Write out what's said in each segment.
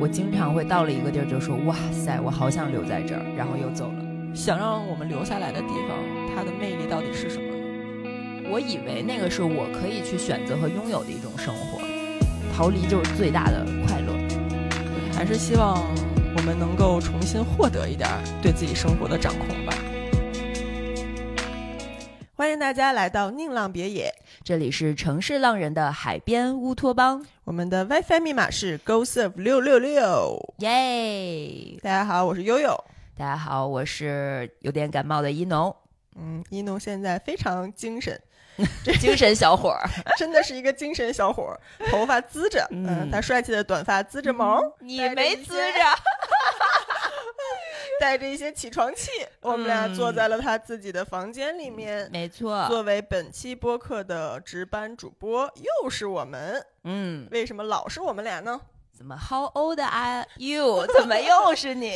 我经常会到了一个地儿就说哇塞，我好想留在这儿，然后又走了。想让我们留下来的地方，它的魅力到底是什么呢？我以为那个是我可以去选择和拥有的一种生活，逃离就是最大的快乐。还是希望我们能够重新获得一点对自己生活的掌控吧。欢迎大家来到宁浪别野，这里是城市浪人的海边乌托邦。我们的 WiFi 密码是 GoServe 六六六，耶！大家好，我是悠悠。大家好，我是有点感冒的一农。嗯，一农现在非常精神，精神小伙儿，真的是一个精神小伙儿，头发滋着，嗯，他帅气的短发滋着毛，你没滋着。带着一些起床气，我们俩坐在了他自己的房间里面。没错，作为本期播客的值班主播，又是我们。嗯，为什么老是我们俩呢？怎么？How old are you？怎么又是你？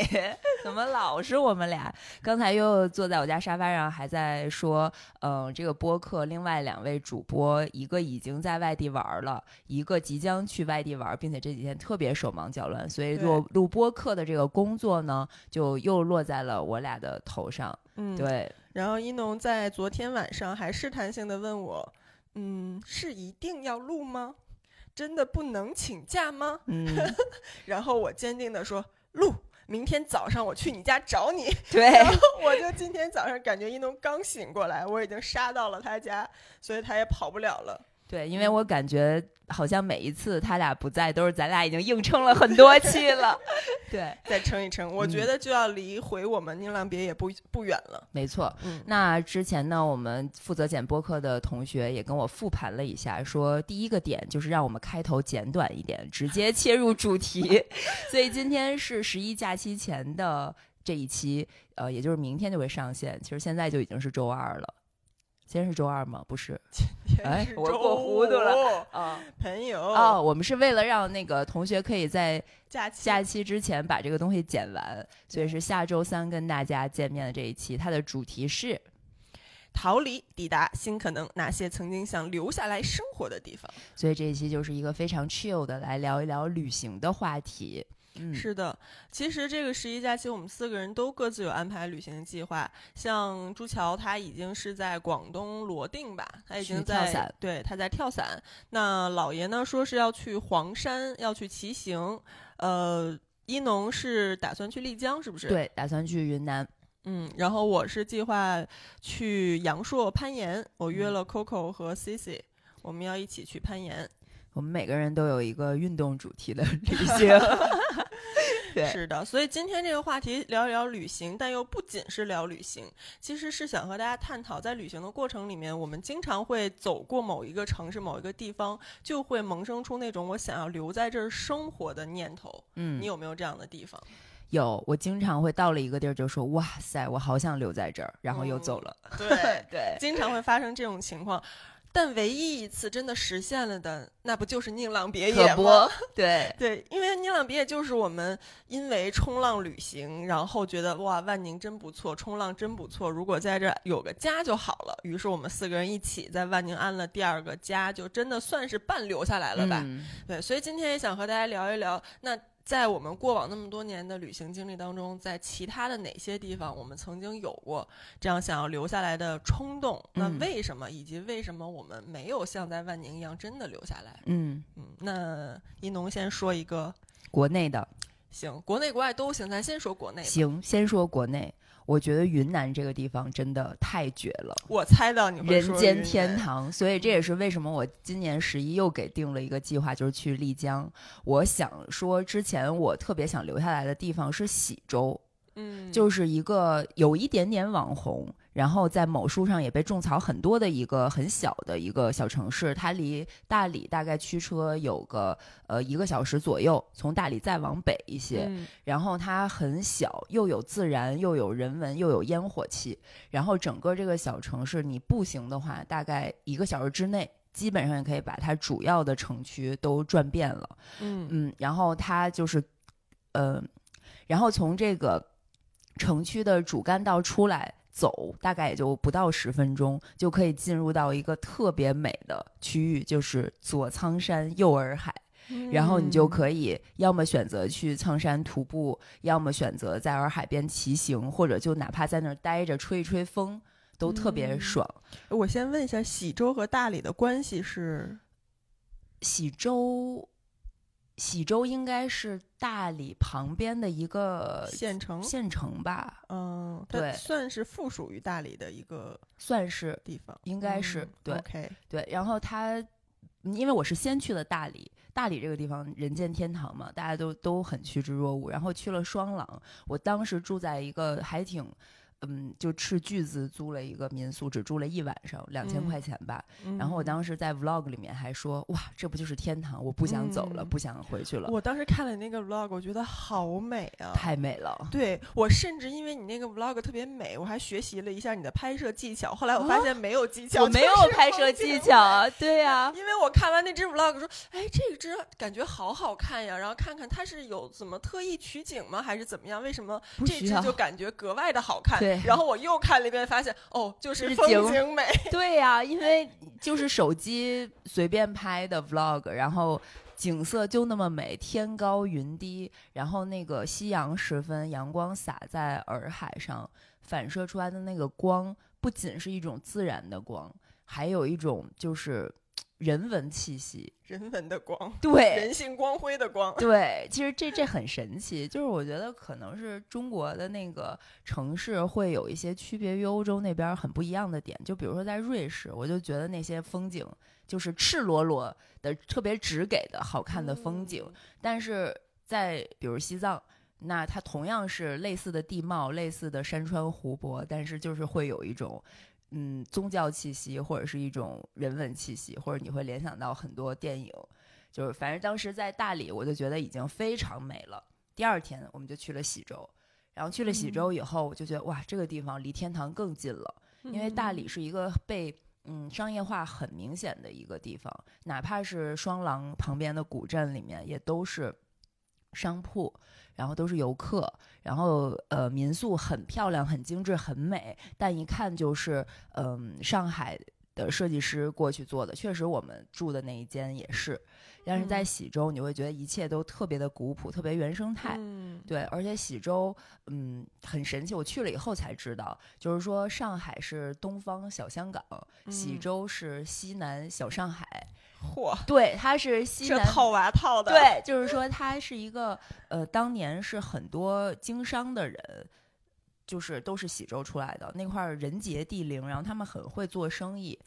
怎么老是我们俩？刚才又坐在我家沙发上，还在说，嗯，这个播客另外两位主播，一个已经在外地玩了，一个即将去外地玩，并且这几天特别手忙脚乱，所以录录播客的这个工作呢，就又落在了我俩的头上。嗯，对。然后一农在昨天晚上还试探性的问我，嗯，是一定要录吗？真的不能请假吗？嗯，然后我坚定的说，录，明天早上我去你家找你。对，然后我就今天早上感觉一农刚醒过来，我已经杀到了他家，所以他也跑不了了。对，因为我感觉好像每一次他俩不在，都是咱俩已经硬撑了很多期了。对，再撑一撑，我觉得就要离回我们宁浪别也不不远了。没错，嗯，那之前呢，我们负责剪播客的同学也跟我复盘了一下，说第一个点就是让我们开头简短一点，直接切入主题。所以今天是十一假期前的这一期，呃，也就是明天就会上线。其实现在就已经是周二了。今天是周二吗？不是，哎，我过糊涂了啊，朋友啊，我们是为了让那个同学可以在假期假期之前把这个东西剪完，所以是下周三跟大家见面的这一期。它的主题是逃离，抵达新可能，哪些曾经想留下来生活的地方。所以这一期就是一个非常 chill 的来聊一聊旅行的话题。是的，其实这个十一假期，我们四个人都各自有安排旅行计划。像朱桥，他已经是在广东罗定吧，他已经在对他在跳伞。那老爷呢，说是要去黄山，要去骑行。呃，一农是打算去丽江，是不是？对，打算去云南。嗯，然后我是计划去阳朔攀岩，我约了 Coco 和 Cici，我们要一起去攀岩。我们每个人都有一个运动主题的 旅行，对，是的。所以今天这个话题聊一聊旅行，但又不仅是聊旅行，其实是想和大家探讨，在旅行的过程里面，我们经常会走过某一个城市、某一个地方，就会萌生出那种我想要留在这儿生活的念头。嗯，你有没有这样的地方？有，我经常会到了一个地儿就说：“哇塞，我好想留在这儿”，然后又走了。对 对，经常会发生这种情况。但唯一一次真的实现了的，那不就是宁浪别野吗？对对，因为宁浪别野就是我们因为冲浪旅行，然后觉得哇万宁真不错，冲浪真不错，如果在这有个家就好了。于是我们四个人一起在万宁安了第二个家，就真的算是半留下来了吧？对，所以今天也想和大家聊一聊那。在我们过往那么多年的旅行经历当中，在其他的哪些地方我们曾经有过这样想要留下来的冲动？那为什么？以及为什么我们没有像在万宁一样真的留下来？嗯嗯，那一农先说一个国内的，行，国内国外都行，咱先说国内。行，先说国内。我觉得云南这个地方真的太绝了，我猜到你们人间天堂，所以这也是为什么我今年十一又给定了一个计划，就是去丽江。我想说，之前我特别想留下来的地方是喜洲。嗯，就是一个有一点点网红，然后在某书上也被种草很多的一个很小的一个小城市，它离大理大概驱车有个呃一个小时左右，从大理再往北一些，然后它很小，又有自然，又有人文，又有烟火气，然后整个这个小城市你步行的话，大概一个小时之内，基本上也可以把它主要的城区都转遍了。嗯嗯，然后它就是，呃，然后从这个。城区的主干道出来走，大概也就不到十分钟，就可以进入到一个特别美的区域，就是左苍山右洱海。然后你就可以要么选择去苍山徒步，要么选择在洱海边骑行，或者就哪怕在那儿待着吹一吹风，都特别爽。我先问一下，喜洲和大理的关系是？喜洲。喜洲应该是大理旁边的一个县城，县城吧？嗯，对，算是附属于大理的一个，算是地方，应该是对，OK，对。然后他，因为我是先去了大理，大理这个地方人间天堂嘛，大家都都很趋之若鹜。然后去了双廊，我当时住在一个还挺。嗯，就斥巨资租了一个民宿，只住了一晚上，两千块钱吧。然后我当时在 vlog 里面还说：“哇，这不就是天堂？我不想走了，不想回去了。”我当时看了那个 vlog，我觉得好美啊，太美了。对我甚至因为你那个 vlog 特别美，我还学习了一下你的拍摄技巧。后来我发现没有技巧，我没有拍摄技巧啊。对呀，因为我看完那只 vlog 说：“哎，这只感觉好好看呀。”然后看看它是有怎么特意取景吗？还是怎么样？为什么这只就感觉格外的好看？对。然后我又看。了一遍，发现哦，就是风景美。对呀，因为就是手机随便拍的 vlog，然后景色就那么美，天高云低，然后那个夕阳时分，阳光洒在洱海上，反射出来的那个光，不仅是一种自然的光，还有一种就是。人文气息，人文的光，对，人性光辉的光，对。其实这这很神奇，就是我觉得可能是中国的那个城市会有一些区别于欧洲那边很不一样的点。就比如说在瑞士，我就觉得那些风景就是赤裸裸的、特别直给的好看的风景。但是在比如西藏，那它同样是类似的地貌、类似的山川湖泊，但是就是会有一种。嗯，宗教气息或者是一种人文气息，或者你会联想到很多电影，就是反正当时在大理，我就觉得已经非常美了。第二天我们就去了喜洲，然后去了喜洲以后，我就觉得哇，这个地方离天堂更近了，因为大理是一个被嗯商业化很明显的一个地方，哪怕是双廊旁边的古镇里面也都是商铺。然后都是游客，然后呃民宿很漂亮、很精致、很美，但一看就是嗯上海的设计师过去做的。确实，我们住的那一间也是，但是在喜洲你会觉得一切都特别的古朴、特别原生态。嗯对，而且喜洲嗯很神奇，我去了以后才知道，就是说上海是东方小香港，喜洲是西南小上海。嚯，对，他是西南套娃套的，对，就是说他是一个呃，当年是很多经商的人。就是都是喜洲出来的那块儿人杰地灵，然后他们很会做生意，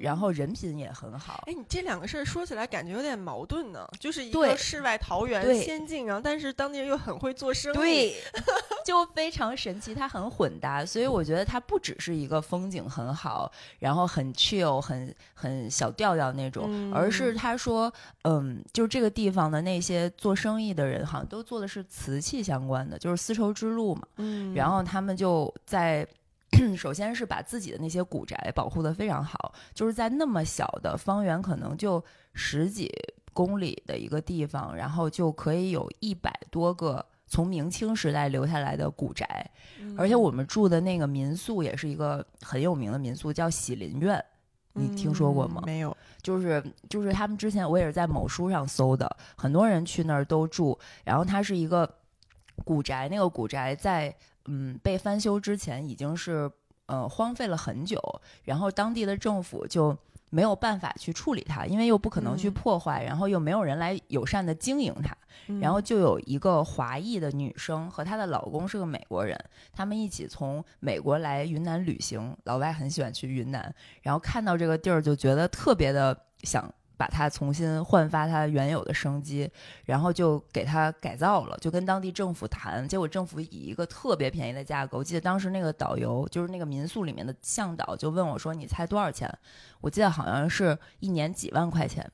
然后人品也很好。哎，你这两个事儿说起来感觉有点矛盾呢，就是一个世外桃源、仙境，然后但是当地人又很会做生意，对，就非常神奇，它很混搭。所以我觉得它不只是一个风景很好，然后很 chill、很很小调调那种，而是他说，嗯，就是这个地方的那些做生意的人，好像都做的是瓷器相关的，就是丝绸之路嘛，嗯，然后他。他们就在，首先是把自己的那些古宅保护的非常好，就是在那么小的方圆，可能就十几公里的一个地方，然后就可以有一百多个从明清时代留下来的古宅，而且我们住的那个民宿也是一个很有名的民宿，叫喜林苑，你听说过吗？没有，就是就是他们之前我也是在某书上搜的，很多人去那儿都住，然后它是一个古宅，那个古宅在。嗯，被翻修之前已经是呃荒废了很久，然后当地的政府就没有办法去处理它，因为又不可能去破坏，然后又没有人来友善的经营它，然后就有一个华裔的女生和她的老公是个美国人，他们一起从美国来云南旅行，老外很喜欢去云南，然后看到这个地儿就觉得特别的想。把它重新焕发它原有的生机，然后就给它改造了，就跟当地政府谈，结果政府以一个特别便宜的价格，我记得当时那个导游就是那个民宿里面的向导就问我说：“你猜多少钱？”我记得好像是一年几万块钱，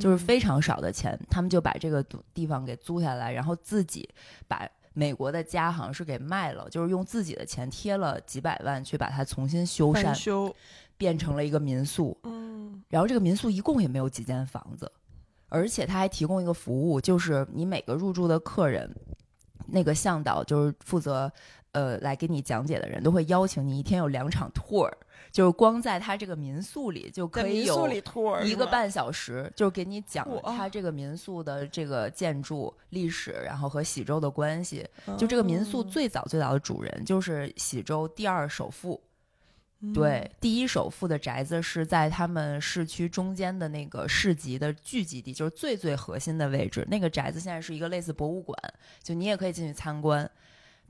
就是非常少的钱，他们就把这个地方给租下来，然后自己把美国的家好像是给卖了，就是用自己的钱贴了几百万去把它重新修缮。修。变成了一个民宿，嗯，然后这个民宿一共也没有几间房子，而且他还提供一个服务，就是你每个入住的客人那个向导就是负责呃来给你讲解的人，都会邀请你一天有两场 tour，就是光在他这个民宿里就可以有一个半小时，就是给你讲他这个民宿的这个建筑历史，然后和喜洲的关系。就这个民宿最早最早的主人就是喜洲第二首富。对，第一首富的宅子是在他们市区中间的那个市集的聚集地，就是最最核心的位置。那个宅子现在是一个类似博物馆，就你也可以进去参观，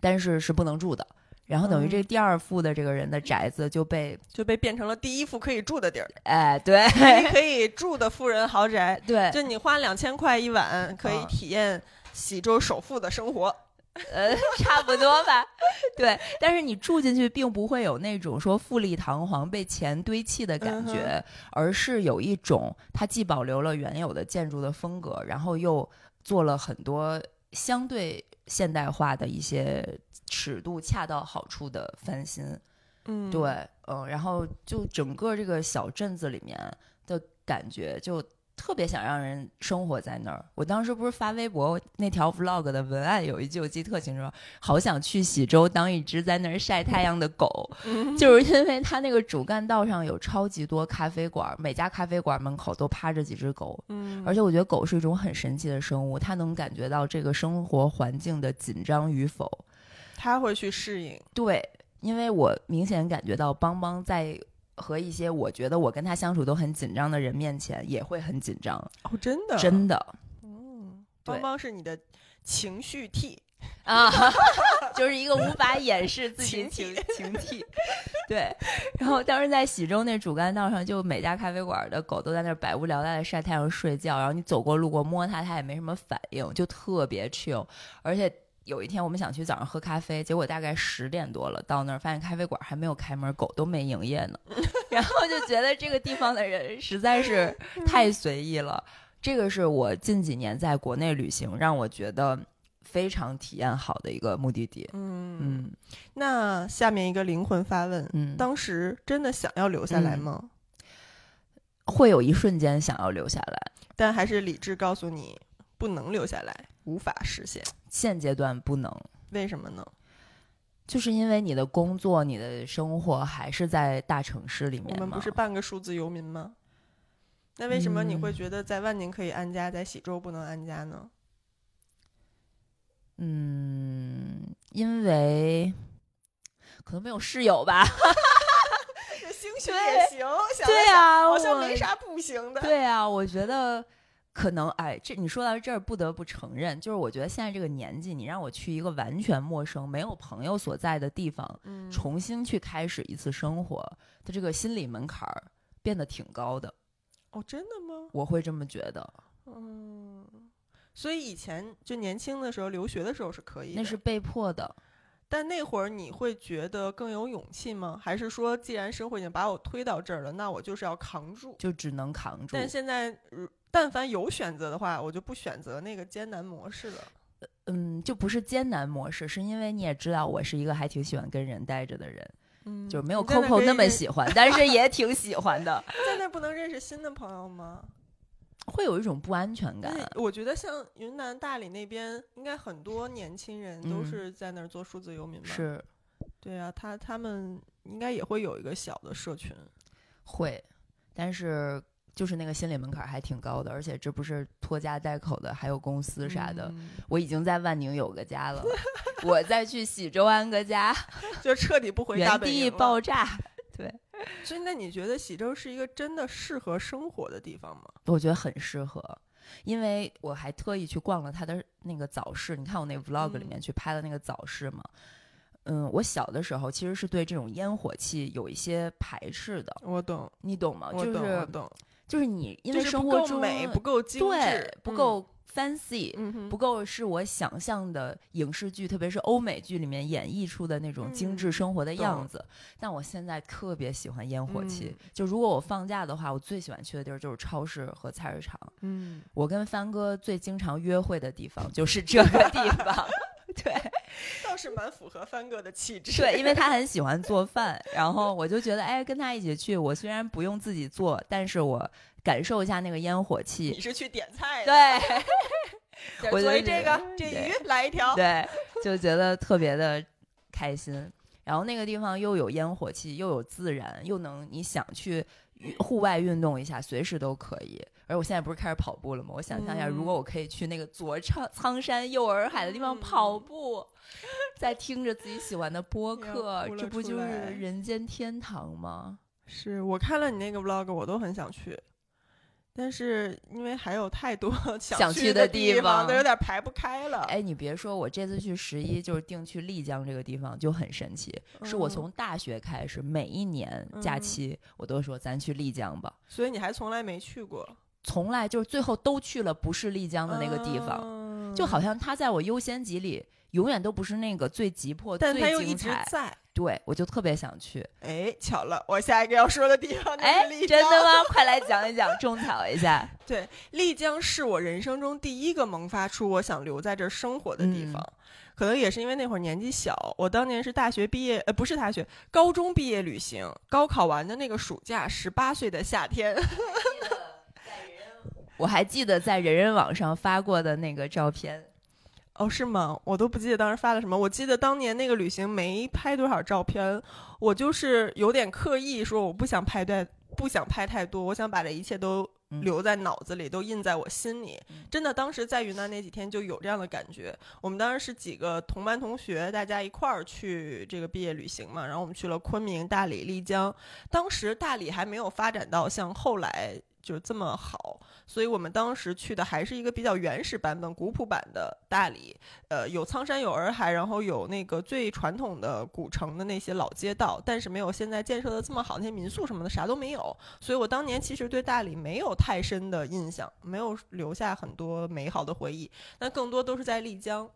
但是是不能住的。然后等于这第二富的这个人的宅子就被就被变成了第一富可以住的地儿。哎，对，可以住的富人豪宅。对，就你花两千块一晚，可以体验喜洲首富的生活。呃，差不多吧，对。但是你住进去，并不会有那种说富丽堂皇、被钱堆砌的感觉，而是有一种它既保留了原有的建筑的风格，然后又做了很多相对现代化的一些尺度恰到好处的翻新。嗯，对，嗯，然后就整个这个小镇子里面的感觉就。特别想让人生活在那儿。我当时不是发微博那条 vlog 的文案有一句我记得特清楚，好想去喜洲当一只在那儿晒太阳的狗，就是因为它那个主干道上有超级多咖啡馆，每家咖啡馆门口都趴着几只狗。嗯，而且我觉得狗是一种很神奇的生物，它能感觉到这个生活环境的紧张与否，它会去适应。对，因为我明显感觉到邦邦在。和一些我觉得我跟他相处都很紧张的人面前，也会很紧张哦，真的，真的，嗯，邦邦是你的情绪 T 啊，就是一个无法掩饰自己情情替，对。然后当时在喜洲那主干道上，就每家咖啡馆的狗都在那儿百无聊赖的晒太阳睡觉，然后你走过路过摸它，它也没什么反应，就特别 chill，而且。有一天我们想去早上喝咖啡，结果大概十点多了，到那儿发现咖啡馆还没有开门，狗都没营业呢。然后就觉得这个地方的人实在是太随意了。这个是我近几年在国内旅行让我觉得非常体验好的一个目的地。嗯嗯。那下面一个灵魂发问：嗯，当时真的想要留下来吗？会有一瞬间想要留下来，但还是理智告诉你不能留下来。无法实现，现阶段不能。为什么呢？就是因为你的工作、你的生活还是在大城市里面。我们不是半个数字游民吗？那为什么你会觉得在万宁可以安家，在喜洲不能安家呢？嗯，因为可能没有室友吧。兴许也行，对呀，好像没啥不行的。对啊，我觉得。可能哎，这你说到这儿，不得不承认，就是我觉得现在这个年纪，你让我去一个完全陌生、没有朋友所在的地方，嗯，重新去开始一次生活的这个心理门槛儿变得挺高的。哦，真的吗？我会这么觉得。嗯，所以以前就年轻的时候留学的时候是可以，那是被迫的。但那会儿你会觉得更有勇气吗？还是说，既然生活已经把我推到这儿了，那我就是要扛住，就只能扛住？但现在。但凡有选择的话，我就不选择那个艰难模式了。嗯，就不是艰难模式，是因为你也知道，我是一个还挺喜欢跟人待着的人。嗯，就没有 Coco 那么喜欢，但是也挺喜欢的。在那不能认识新的朋友吗？会有一种不安全感。我觉得像云南大理那边，应该很多年轻人都是在那儿做数字游民吧？是，对啊，他他们应该也会有一个小的社群。会，但是。就是那个心理门槛还挺高的，而且这不是拖家带口的，还有公司啥的。我已经在万宁有个家了，我再去喜洲安个家，就彻底不回原地爆炸。对，所以那你觉得喜洲是一个真的适合生活的地方吗？我觉得很适合，因为我还特意去逛了他的那个早市。你看我那 vlog 里面去拍的那个早市嘛。嗯，我小的时候其实是对这种烟火气有一些排斥的。我懂，你懂吗？就是我懂。就是你，因为生活中美不够精致，不够 fancy，不够是我想象的影视剧，特别是欧美剧里面演绎出的那种精致生活的样子。但我现在特别喜欢烟火气。就如果我放假的话，我最喜欢去的地儿就是超市和菜市场。嗯，我跟帆哥最经常约会的地方就是这个地方。对，倒是蛮符合帆哥的气质。对，因为他很喜欢做 饭，然后我就觉得，哎，跟他一起去，我虽然不用自己做，但是我感受一下那个烟火气。你是去点菜的？对，我觉得这个这鱼来一条，对，就觉得特别的开心。然后那个地方又有烟火气，又有自然，又能你想去户外运动一下，随时都可以。而我现在不是开始跑步了吗？我想象一下，如果我可以去那个左苍苍山右洱海的地方跑步，在听着自己喜欢的播客，这不就是人间天堂吗？是我看了你那个 vlog，我都很想去。但是因为还有太多 想去的地方，都有点排不开了。哎，你别说，我这次去十一就是定去丽江这个地方就很神奇，是我从大学开始每一年假期我都说咱去丽江吧。所以你还从来没去过？从来就是最后都去了不是丽江的那个地方，就好像它在我优先级里永远都不是那个最急迫、但它又一直在。对，我就特别想去。哎，巧了，我下一个要说的地方哎，真的吗？快来讲一讲，种草一下。对，丽江是我人生中第一个萌发出我想留在这儿生活的地方。可能也是因为那会儿年纪小，我当年是大学毕业，呃，不是大学，高中毕业旅行，高考完的那个暑假，十八岁的夏天。我 还记得在人人网上发过的那个照片。哦，是吗？我都不记得当时发了什么。我记得当年那个旅行没拍多少照片，我就是有点刻意说我不想拍太不想拍太多，我想把这一切都留在脑子里，都印在我心里。真的，当时在云南那几天就有这样的感觉。我们当时是几个同班同学，大家一块儿去这个毕业旅行嘛，然后我们去了昆明、大理、丽江。当时大理还没有发展到像后来。就这么好，所以我们当时去的还是一个比较原始版本、古朴版的大理。呃，有苍山，有洱海，然后有那个最传统的古城的那些老街道，但是没有现在建设的这么好，那些民宿什么的啥都没有。所以我当年其实对大理没有太深的印象，没有留下很多美好的回忆。但更多都是在丽江，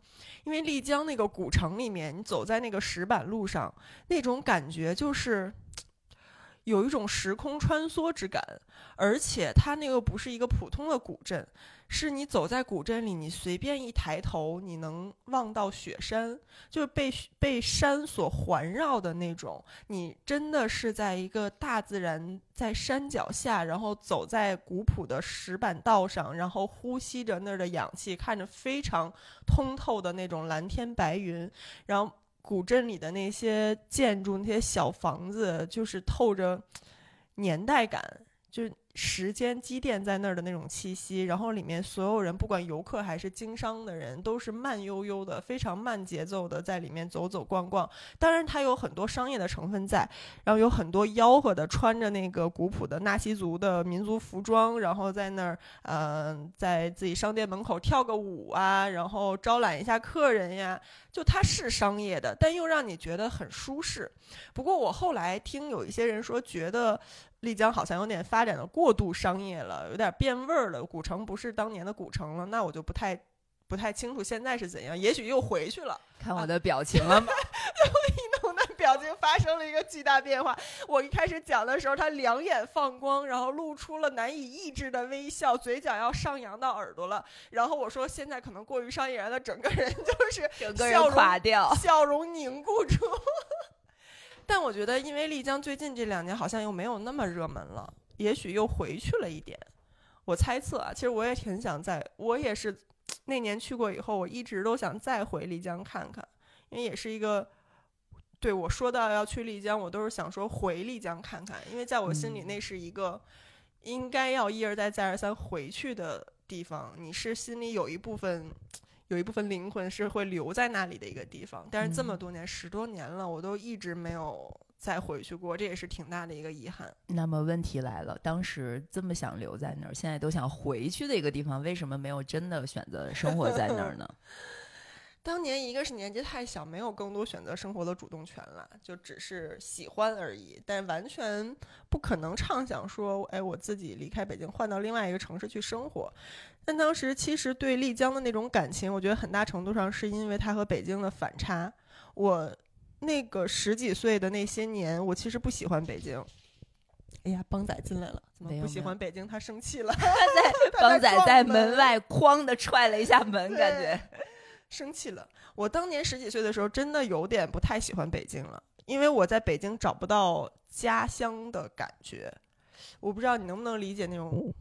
因为丽江那个古城里面，你走在那个石板路上，那种感觉就是。有一种时空穿梭之感，而且它那个不是一个普通的古镇，是你走在古镇里，你随便一抬头，你能望到雪山，就是被被山所环绕的那种。你真的是在一个大自然在山脚下，然后走在古朴的石板道上，然后呼吸着那儿的氧气，看着非常通透的那种蓝天白云，然后。古镇里的那些建筑，那些小房子，就是透着年代感，就。时间积淀在那儿的那种气息，然后里面所有人，不管游客还是经商的人，都是慢悠悠的、非常慢节奏的在里面走走逛逛。当然，它有很多商业的成分在，然后有很多吆喝的，穿着那个古朴的纳西族的民族服装，然后在那儿，嗯，在自己商店门口跳个舞啊，然后招揽一下客人呀。就它是商业的，但又让你觉得很舒适。不过我后来听有一些人说，觉得。丽江好像有点发展的过度商业了，有点变味儿了。古城不是当年的古城了，那我就不太不太清楚现在是怎样。也许又回去了。看我的表情了吗？刘一农的表情发生了一个巨大变化。我一开始讲的时候，他两眼放光，然后露出了难以抑制的微笑，嘴角要上扬到耳朵了。然后我说，现在可能过于商业了，整个人就是整个人垮掉，笑容凝固住。但我觉得，因为丽江最近这两年好像又没有那么热门了，也许又回去了一点。我猜测啊，其实我也挺想再，我也是那年去过以后，我一直都想再回丽江看看，因为也是一个对我说到要去丽江，我都是想说回丽江看看，因为在我心里那是一个应该要一而再再而三回去的地方。你是心里有一部分。有一部分灵魂是会留在那里的一个地方，但是这么多年，十多年了，我都一直没有再回去过，这也是挺大的一个遗憾。那么问题来了，当时这么想留在那儿，现在都想回去的一个地方，为什么没有真的选择生活在那儿呢？当年一个是年纪太小，没有更多选择生活的主动权了，就只是喜欢而已，但完全不可能畅想说，哎，我自己离开北京，换到另外一个城市去生活。但当时其实对丽江的那种感情，我觉得很大程度上是因为它和北京的反差。我那个十几岁的那些年，我其实不喜欢北京。哎呀，邦仔进来了，怎么不喜欢北京？他生气了。在邦仔在门外哐的踹了一下门，感觉。生气了。我当年十几岁的时候，真的有点不太喜欢北京了，因为我在北京找不到家乡的感觉。我不知道你能不能理解那种。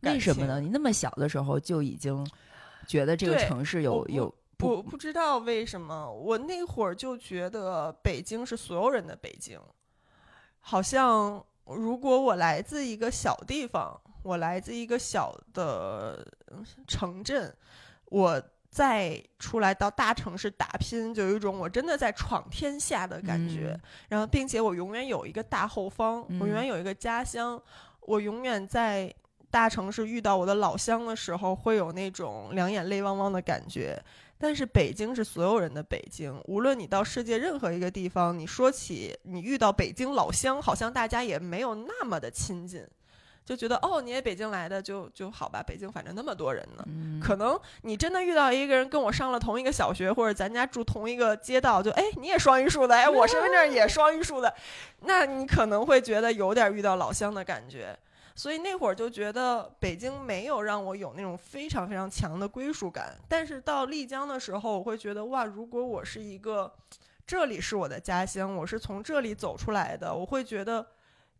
为什么呢？你那么小的时候就已经觉得这个城市有有不不知道为什么，我那会儿就觉得北京是所有人的北京，好像如果我来自一个小地方，我来自一个小的城镇，我。再出来到大城市打拼，就有一种我真的在闯天下的感觉。然后，并且我永远有一个大后方，我永远有一个家乡。我永远在大城市遇到我的老乡的时候，会有那种两眼泪汪汪的感觉。但是北京是所有人的北京，无论你到世界任何一个地方，你说起你遇到北京老乡，好像大家也没有那么的亲近。就觉得哦，你也北京来的，就就好吧。北京反正那么多人呢，可能你真的遇到一个人跟我上了同一个小学，或者咱家住同一个街道，就哎，你也双榆树的，哎，我身份证也双榆树的，那你可能会觉得有点遇到老乡的感觉。所以那会儿就觉得北京没有让我有那种非常非常强的归属感。但是到丽江的时候，我会觉得哇，如果我是一个，这里是我的家乡，我是从这里走出来的，我会觉得。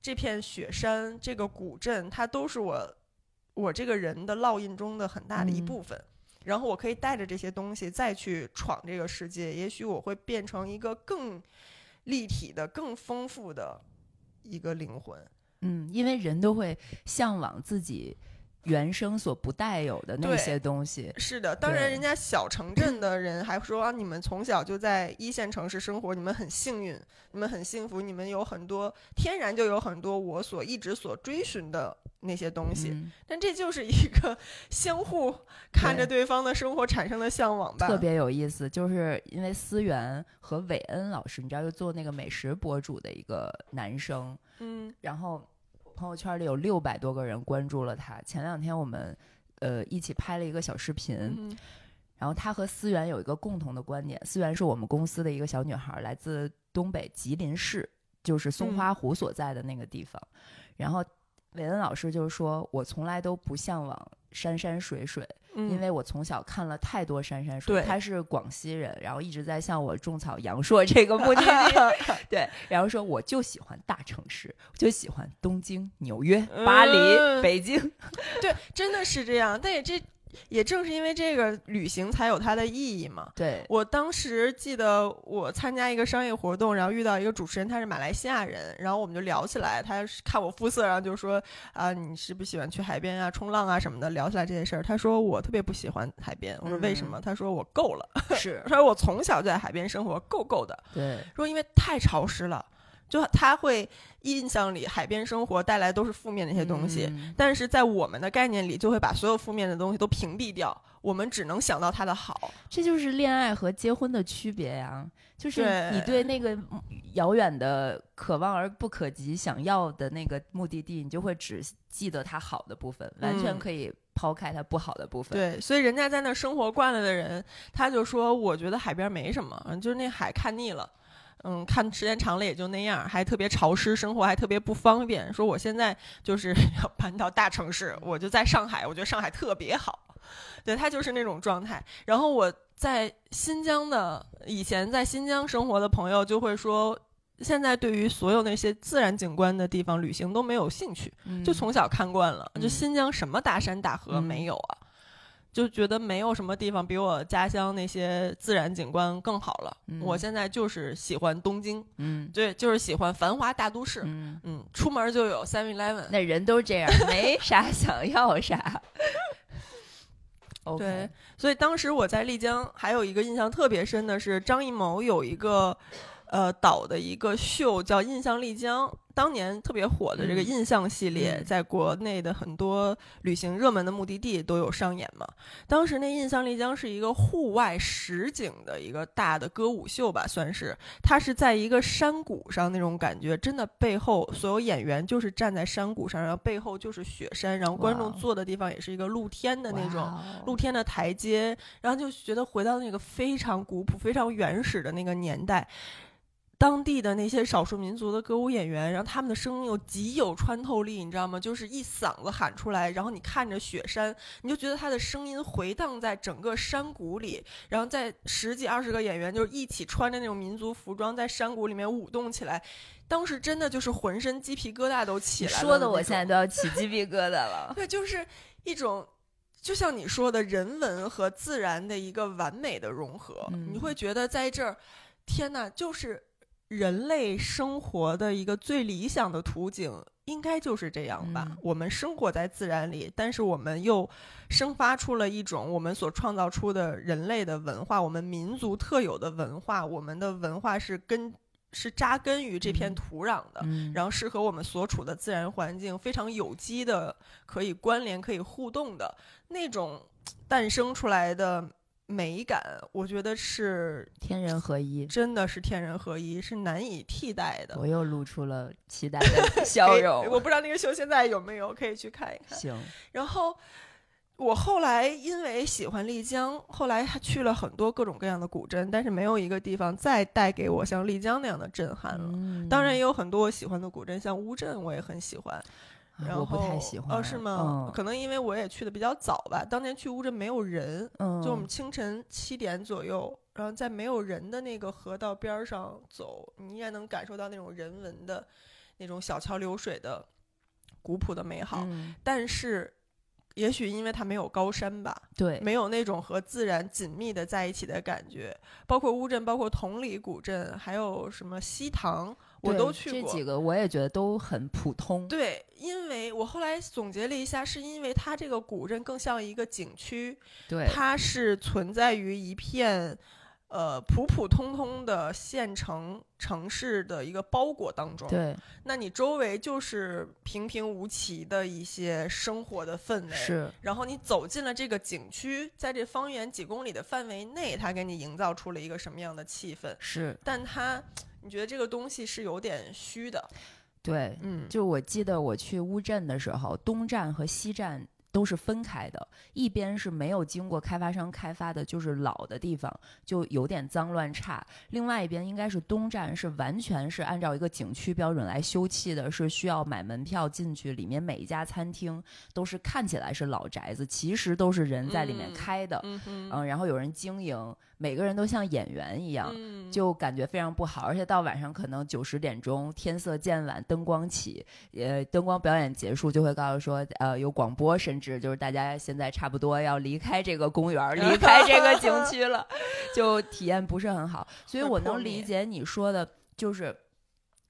这片雪山，这个古镇，它都是我我这个人的烙印中的很大的一部分。然后我可以带着这些东西再去闯这个世界，也许我会变成一个更立体的、更丰富的一个灵魂。嗯，因为人都会向往自己。原生所不带有的那些东西是的，当然，人家小城镇的人还说啊，你们从小就在一线城市生活，你们很幸运，你们很幸福，你们有很多天然就有很多我所一直所追寻的那些东西。但这就是一个 相互看着对方的生活产生的向往吧。特别有意思，就是因为思源和韦恩老师，你知道，就做那个美食博主的一个男生，嗯，然后。朋友圈里有六百多个人关注了他。前两天我们，呃，一起拍了一个小视频。然后他和思源有一个共同的观点。思源是我们公司的一个小女孩，来自东北吉林市，就是松花湖所在的那个地方。然后韦恩老师就是说，我从来都不向往山山水水。因为我从小看了太多山山水，他是广西人，然后一直在向我种草阳朔这个目的地，对，然后说我就喜欢大城市，就喜欢东京、纽约、巴黎、北京，对，真的是这样，但也这。也正是因为这个旅行才有它的意义嘛。对我当时记得我参加一个商业活动，然后遇到一个主持人，他是马来西亚人，然后我们就聊起来。他看我肤色，然后就说啊，你是不是喜欢去海边啊、冲浪啊什么的？聊起来这些事儿，他说我特别不喜欢海边。我说为什么？他说我够了。是，他说我从小就在海边生活，够够的。对，说因为太潮湿了。就他会印象里海边生活带来都是负面的一些东西，但是在我们的概念里，就会把所有负面的东西都屏蔽掉，我们只能想到他的好。这就是恋爱和结婚的区别呀，就是你对那个遥远的可望而不可及、想要的那个目的地，你就会只记得他好的部分，完全可以抛开它不好的部分。对，所以人家在那生活惯了的人，他就说：“我觉得海边没什么，就是那海看腻了。”嗯，看时间长了也就那样，还特别潮湿，生活还特别不方便。说我现在就是 要搬到大城市，我就在上海，我觉得上海特别好。对他就是那种状态。然后我在新疆的以前在新疆生活的朋友就会说，现在对于所有那些自然景观的地方旅行都没有兴趣，就从小看惯了，就新疆什么大山大河没有啊。就觉得没有什么地方比我家乡那些自然景观更好了。我现在就是喜欢东京，嗯，对，就是喜欢繁华大都市，嗯嗯，出门就有 Seven Eleven，那人都这样，没啥想要啥。对，所以当时我在丽江还有一个印象特别深的是张艺谋有一个。呃，导的一个秀叫《印象丽江》，当年特别火的这个印象系列，在国内的很多旅行热门的目的地都有上演嘛。当时那《印象丽江》是一个户外实景的一个大的歌舞秀吧，算是。它是在一个山谷上那种感觉，真的背后所有演员就是站在山谷上，然后背后就是雪山，然后观众坐的地方也是一个露天的那种露天的台阶，然后就觉得回到那个非常古朴、非常原始的那个年代。当地的那些少数民族的歌舞演员，然后他们的声音又极有穿透力，你知道吗？就是一嗓子喊出来，然后你看着雪山，你就觉得他的声音回荡在整个山谷里，然后在十几二十个演员就是一起穿着那种民族服装在山谷里面舞动起来，当时真的就是浑身鸡皮疙瘩都起来了。说的我现在都要起鸡皮疙瘩了。对，就是一种。就像你说的，人文和自然的一个完美的融合，你会觉得在这儿，天哪，就是人类生活的一个最理想的图景，应该就是这样吧？我们生活在自然里，但是我们又生发出了一种我们所创造出的人类的文化，我们民族特有的文化，我们的文化是根。是扎根于这片土壤的，然后是和我们所处的自然环境，非常有机的，可以关联、可以互动的那种诞生出来的美感，我觉得是天人合一，真的是天人合一，是难以替代的。我又露出了期待的 笑容。我不知道那个秀现在有没有，可以去看一看。行，然后。我后来因为喜欢丽江，后来还去了很多各种各样的古镇，但是没有一个地方再带给我像丽江那样的震撼了。当然也有很多我喜欢的古镇，像乌镇我也很喜欢。我不太喜欢哦，是吗？可能因为我也去的比较早吧。当年去乌镇没有人，就我们清晨七点左右，然后在没有人的那个河道边上走，你也能感受到那种人文的那种小桥流水的古朴的美好。但是。也许因为它没有高山吧，对，没有那种和自然紧密的在一起的感觉。包括乌镇，包括同里古镇，还有什么西塘，我都去过。这几个我也觉得都很普通。对，因为我后来总结了一下，是因为它这个古镇更像一个景区，对，它是存在于一片。呃，普普通通的县城城市的一个包裹当中，对，那你周围就是平平无奇的一些生活的氛围，是。然后你走进了这个景区，在这方圆几公里的范围内，它给你营造出了一个什么样的气氛？是。但它，你觉得这个东西是有点虚的？对，嗯，就我记得我去乌镇的时候，东站和西站。都是分开的，一边是没有经过开发商开发的，就是老的地方，就有点脏乱差；另外一边应该是东站，是完全是按照一个景区标准来修葺的，是需要买门票进去，里面每一家餐厅都是看起来是老宅子，其实都是人在里面开的，嗯，然后有人经营。每个人都像演员一样，就感觉非常不好。而且到晚上可能九十点钟，天色渐晚，灯光起，呃，灯光表演结束，就会告诉说，呃，有广播，甚至就是大家现在差不多要离开这个公园，离开这个景区了，就体验不是很好。所以我能理解你说的，就是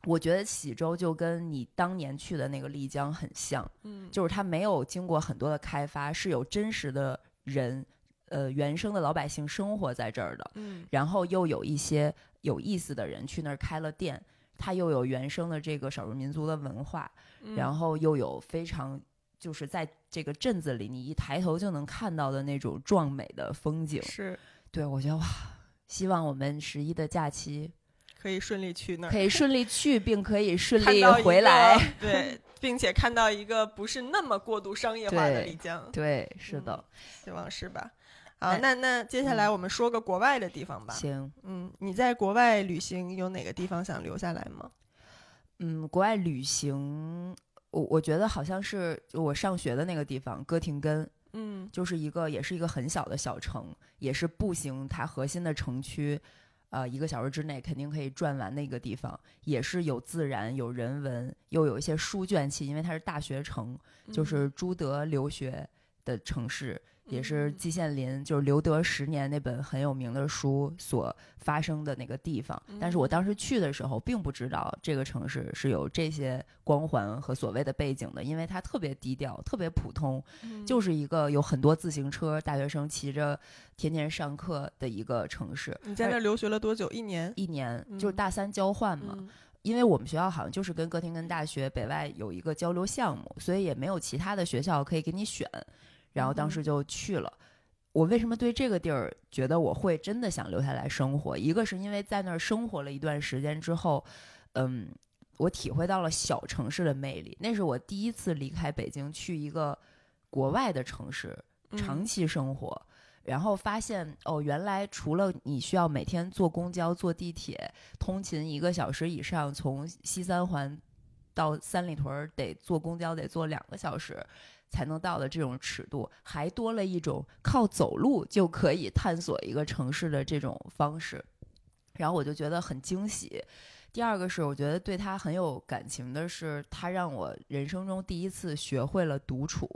我觉得喜洲就跟你当年去的那个丽江很像，嗯，就是它没有经过很多的开发，是有真实的人。呃，原生的老百姓生活在这儿的，嗯，然后又有一些有意思的人去那儿开了店，他又有原生的这个少数民族的文化，然后又有非常就是在这个镇子里，你一抬头就能看到的那种壮美的风景。是，对我觉得哇，希望我们十一的假期可以顺利去那儿，可以顺利去，并可以顺利回来，对，并且看到一个不是那么过度商业化的丽江。对，是的，希望是吧？好，那那接下来我们说个国外的地方吧。行，嗯，你在国外旅行有哪个地方想留下来吗？嗯，国外旅行，我我觉得好像是我上学的那个地方哥廷根，嗯，就是一个也是一个很小的小城，也是步行它核心的城区，呃，一个小时之内肯定可以转完的一个地方，也是有自然有人文，又有一些书卷气，因为它是大学城，就是朱德留学的城市。也是季羡林，就是留德十年那本很有名的书所发生的那个地方。但是我当时去的时候，并不知道这个城市是有这些光环和所谓的背景的，因为它特别低调，特别普通，就是一个有很多自行车，大学生骑着天天上课的一个城市。你在那留学了多久？一年？一年，就是大三交换嘛。因为我们学校好像就是跟哥廷根大学北外有一个交流项目，所以也没有其他的学校可以给你选。然后当时就去了。我为什么对这个地儿觉得我会真的想留下来生活？一个是因为在那儿生活了一段时间之后，嗯，我体会到了小城市的魅力。那是我第一次离开北京去一个国外的城市长期生活，然后发现哦，原来除了你需要每天坐公交、坐地铁通勤一个小时以上，从西三环到三里屯得坐公交得坐两个小时。才能到的这种尺度，还多了一种靠走路就可以探索一个城市的这种方式，然后我就觉得很惊喜。第二个是，我觉得对他很有感情的是，他让我人生中第一次学会了独处。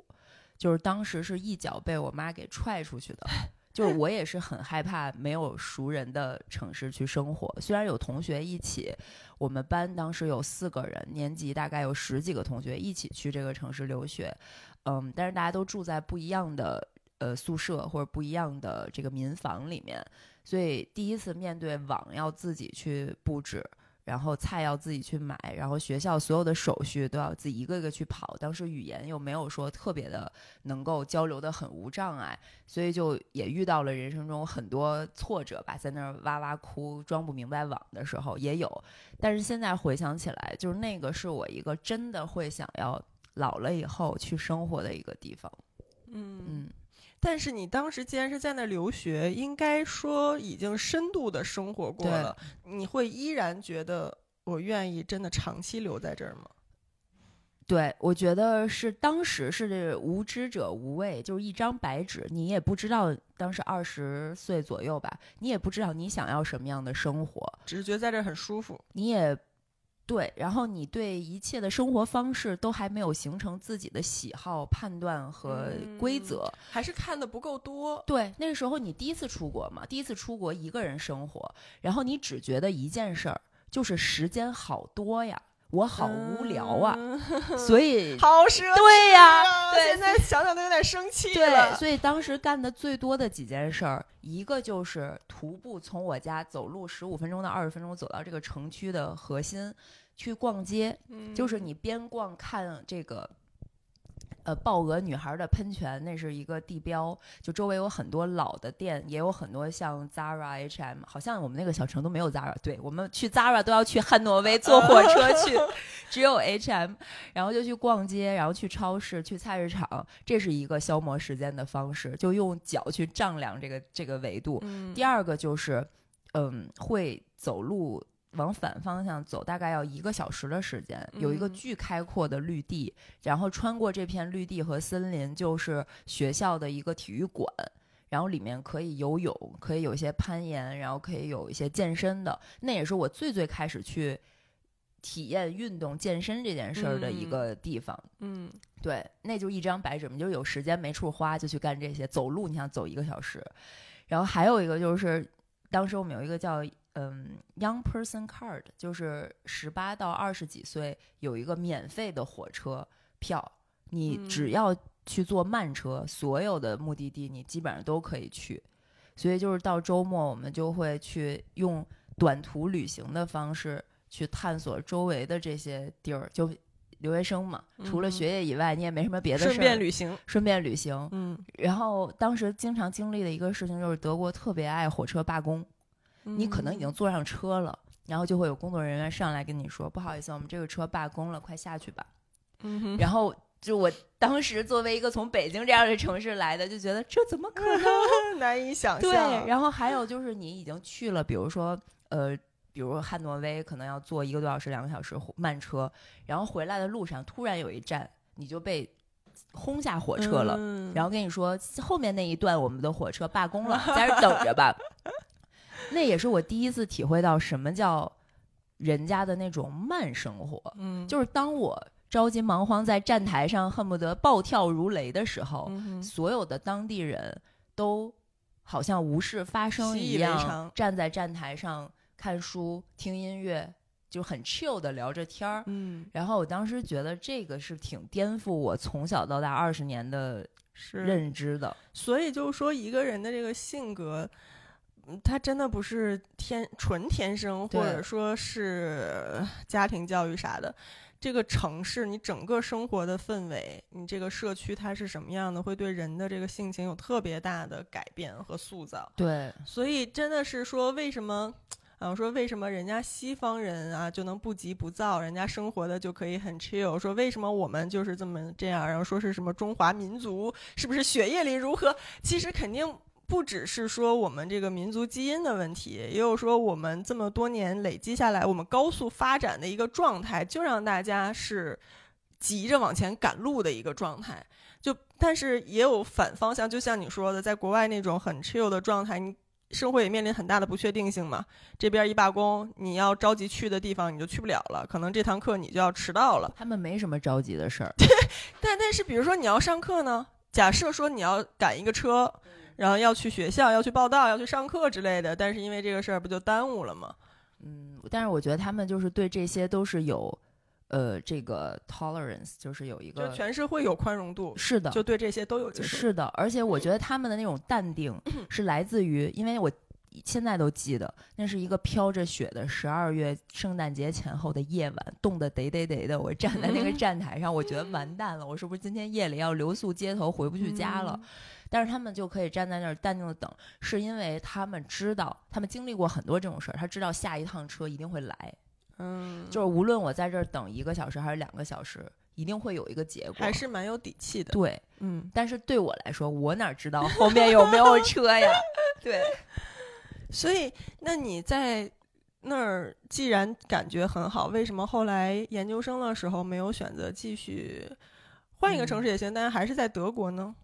就是当时是一脚被我妈给踹出去的。就是我也是很害怕没有熟人的城市去生活，虽然有同学一起，我们班当时有四个人，年级大概有十几个同学一起去这个城市留学，嗯，但是大家都住在不一样的呃宿舍或者不一样的这个民房里面，所以第一次面对网要自己去布置。然后菜要自己去买，然后学校所有的手续都要自己一个一个去跑。当时语言又没有说特别的能够交流的很无障碍，所以就也遇到了人生中很多挫折吧，在那儿哇哇哭、装不明白网的时候也有。但是现在回想起来，就是那个是我一个真的会想要老了以后去生活的一个地方。嗯嗯。但是你当时既然是在那留学，应该说已经深度的生活过了，你会依然觉得我愿意真的长期留在这儿吗？对，我觉得是当时是无知者无畏，就是一张白纸，你也不知道当时二十岁左右吧，你也不知道你想要什么样的生活，只是觉得在这儿很舒服，你也。对，然后你对一切的生活方式都还没有形成自己的喜好、判断和规则，还是看的不够多。对，那个时候你第一次出国嘛，第一次出国一个人生活，然后你只觉得一件事儿，就是时间好多呀。我好无聊啊，所以 好奢对呀，对，现在想想都有点生气。对，所以当时干的最多的几件事儿，一个就是徒步从我家走路十五分钟到二十分钟走到这个城区的核心去逛街，就是你边逛看这个。呃，豹鹅女孩的喷泉，那是一个地标，就周围有很多老的店，也有很多像 Zara、H&M，好像我们那个小城都没有 Zara，对我们去 Zara 都要去汉诺威坐火车去，只有 H&M，然后就去逛街，然后去超市、去菜市场，这是一个消磨时间的方式，就用脚去丈量这个这个维度。第二个就是，嗯，会走路。往反方向走，大概要一个小时的时间。有一个巨开阔的绿地，然后穿过这片绿地和森林，就是学校的一个体育馆。然后里面可以游泳，可以有一些攀岩，然后可以有一些健身的。那也是我最最开始去体验运动健身这件事儿的一个地方。嗯，对，那就一张白纸嘛，就有时间没处花，就去干这些。走路，你想走一个小时。然后还有一个就是，当时我们有一个叫。嗯，Young Person Card 就是十八到二十几岁有一个免费的火车票，你只要去坐慢车，所有的目的地你基本上都可以去。所以就是到周末，我们就会去用短途旅行的方式去探索周围的这些地儿。就留学生嘛，除了学业以外，你也没什么别的事儿，顺便旅行，顺便旅行。嗯，然后当时经常经历的一个事情就是德国特别爱火车罢工。你可能已经坐上车了，然后就会有工作人员上来跟你说：“不好意思，我们这个车罢工了，快下去吧。”嗯，然后就我当时作为一个从北京这样的城市来的，就觉得这怎么可能？难以想象。对，然后还有就是你已经去了，比如说呃，比如汉诺威，可能要坐一个多小时、两个小时慢车，然后回来的路上突然有一站你就被轰下火车了，然后跟你说后面那一段我们的火车罢工了，在这等着吧。那也是我第一次体会到什么叫人家的那种慢生活。嗯，就是当我着急忙慌在站台上恨不得暴跳如雷的时候，所有的当地人都好像无事发生一样，站在站台上看书、听音乐，就很 chill 的聊着天儿。嗯，然后我当时觉得这个是挺颠覆我从小到大二十年的认知的。所以就是说，一个人的这个性格。他真的不是天纯天生，或者说是家庭教育啥的。这个城市，你整个生活的氛围，你这个社区它是什么样的，会对人的这个性情有特别大的改变和塑造。对，所以真的是说，为什么啊？说为什么人家西方人啊就能不急不躁，人家生活的就可以很 chill？说为什么我们就是这么这样？然后说是什么中华民族，是不是血液里如何？其实肯定。不只是说我们这个民族基因的问题，也有说我们这么多年累积下来，我们高速发展的一个状态，就让大家是急着往前赶路的一个状态。就但是也有反方向，就像你说的，在国外那种很 chill 的状态，你生活也面临很大的不确定性嘛。这边一罢工，你要着急去的地方你就去不了了，可能这堂课你就要迟到了。他们没什么着急的事儿，但但是比如说你要上课呢？假设说你要赶一个车，然后要去学校、要去报道、要去上课之类的，但是因为这个事儿不就耽误了吗？嗯，但是我觉得他们就是对这些都是有。呃，这个 tolerance 就是有一个，就全社会有宽容度，是的，就对这些都有接受。是的，而且我觉得他们的那种淡定是来自于，因为我现在都记得，那是一个飘着雪的十二月圣诞节前后的夜晚，冻得得得得的，我站在那个站台上，我觉得完蛋了，我是不是今天夜里要留宿街头，回不去家了？但是他们就可以站在那儿淡定的等，是因为他们知道，他们经历过很多这种事儿，他知道下一趟车一定会来。嗯，就是无论我在这儿等一个小时还是两个小时，一定会有一个结果，还是蛮有底气的。对，嗯，但是对我来说，我哪知道后面有没有 车呀？对，所以那你在那儿既然感觉很好，为什么后来研究生的时候没有选择继续换一个城市也行，但是还是在德国呢？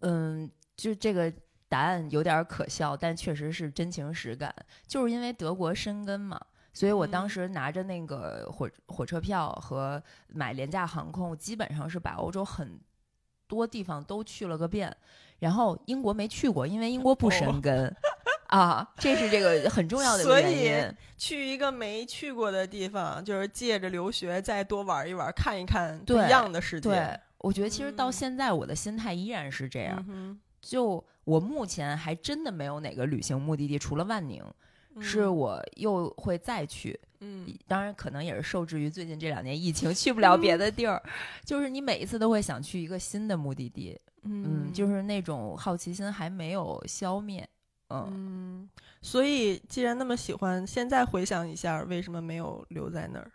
嗯，就这个答案有点可笑，但确实是真情实感，就是因为德国深根嘛。所以我当时拿着那个火火车票和买廉价航空，基本上是把欧洲很多地方都去了个遍。然后英国没去过，因为英国不深根 啊，这是这个很重要的原因。所以去一个没去过的地方，就是借着留学再多玩一玩，看一看不一样的世界。对，我觉得其实到现在我的心态依然是这样。就我目前还真的没有哪个旅行目的地，除了万宁。是我又会再去，嗯，当然可能也是受制于最近这两年疫情去不了别的地儿，就是你每一次都会想去一个新的目的地，嗯，就是那种好奇心还没有消灭，嗯，所以既然那么喜欢，现在回想一下，为什么没有留在那儿？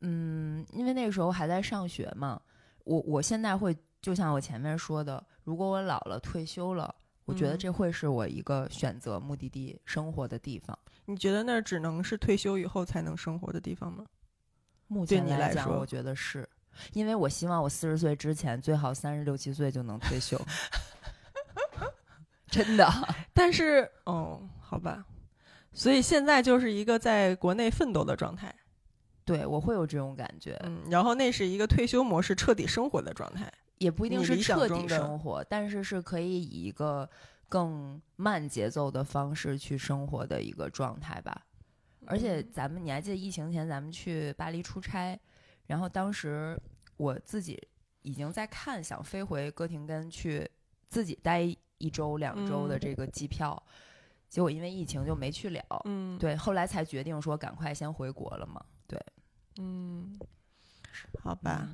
嗯，因为那个时候还在上学嘛，我我现在会就像我前面说的，如果我老了退休了。我觉得这会是我一个选择目的地生活的地方。你觉得那儿只能是退休以后才能生活的地方吗？目前来讲，我觉得是，因为我希望我四十岁之前最好三十六七岁就能退休。真的，但是哦，好吧，所以现在就是一个在国内奋斗的状态。对，我会有这种感觉。嗯，然后那是一个退休模式彻底生活的状态。也不一定是彻底生活，但是是可以以一个更慢节奏的方式去生活的一个状态吧。而且咱们你还记得疫情前咱们去巴黎出差，然后当时我自己已经在看想飞回哥廷根去自己待一周两周的这个机票，结果因为疫情就没去了。嗯，对，后来才决定说赶快先回国了嘛。对，嗯，好吧，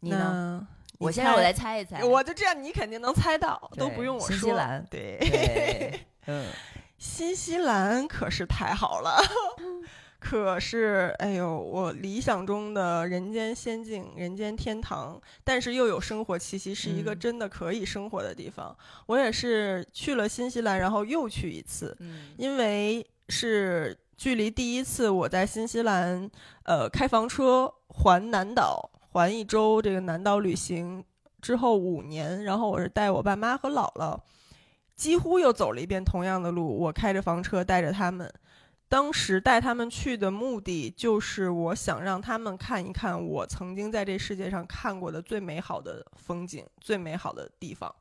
你呢？我先让我来猜一猜，我就这样，你肯定能猜到，都不用我说。新西兰，对，嗯，新西兰可是太好了，可是，哎呦，我理想中的人间仙境、人间天堂，但是又有生活气息，是一个真的可以生活的地方。我也是去了新西兰，然后又去一次，因为是距离第一次我在新西兰，呃，开房车环南岛。环一周这个南岛旅行之后五年，然后我是带我爸妈和姥姥，几乎又走了一遍同样的路。我开着房车带着他们，当时带他们去的目的就是我想让他们看一看我曾经在这世界上看过的最美好的风景、最美好的地方。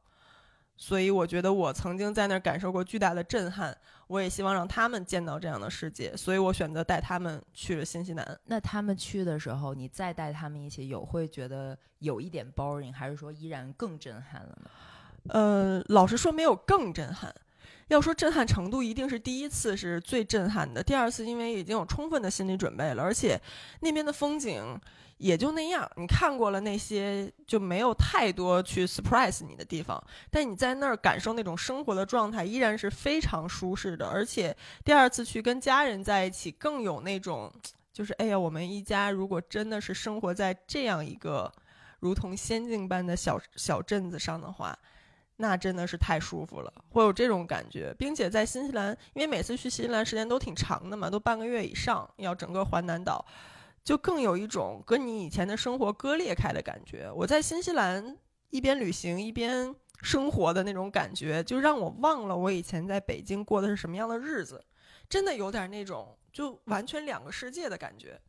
所以我觉得我曾经在那儿感受过巨大的震撼，我也希望让他们见到这样的世界，所以我选择带他们去了新西兰。那他们去的时候，你再带他们一起，有会觉得有一点 boring，还是说依然更震撼了呢？呃，老实说，没有更震撼。要说震撼程度，一定是第一次是最震撼的，第二次因为已经有充分的心理准备了，而且那边的风景。也就那样，你看过了那些，就没有太多去 surprise 你的地方。但你在那儿感受那种生活的状态，依然是非常舒适的。而且第二次去跟家人在一起，更有那种，就是哎呀，我们一家如果真的是生活在这样一个如同仙境般的小小镇子上的话，那真的是太舒服了，会有这种感觉。并且在新西兰，因为每次去新西兰时间都挺长的嘛，都半个月以上，要整个环南岛。就更有一种跟你以前的生活割裂开的感觉。我在新西兰一边旅行一边生活的那种感觉，就让我忘了我以前在北京过的是什么样的日子，真的有点那种就完全两个世界的感觉。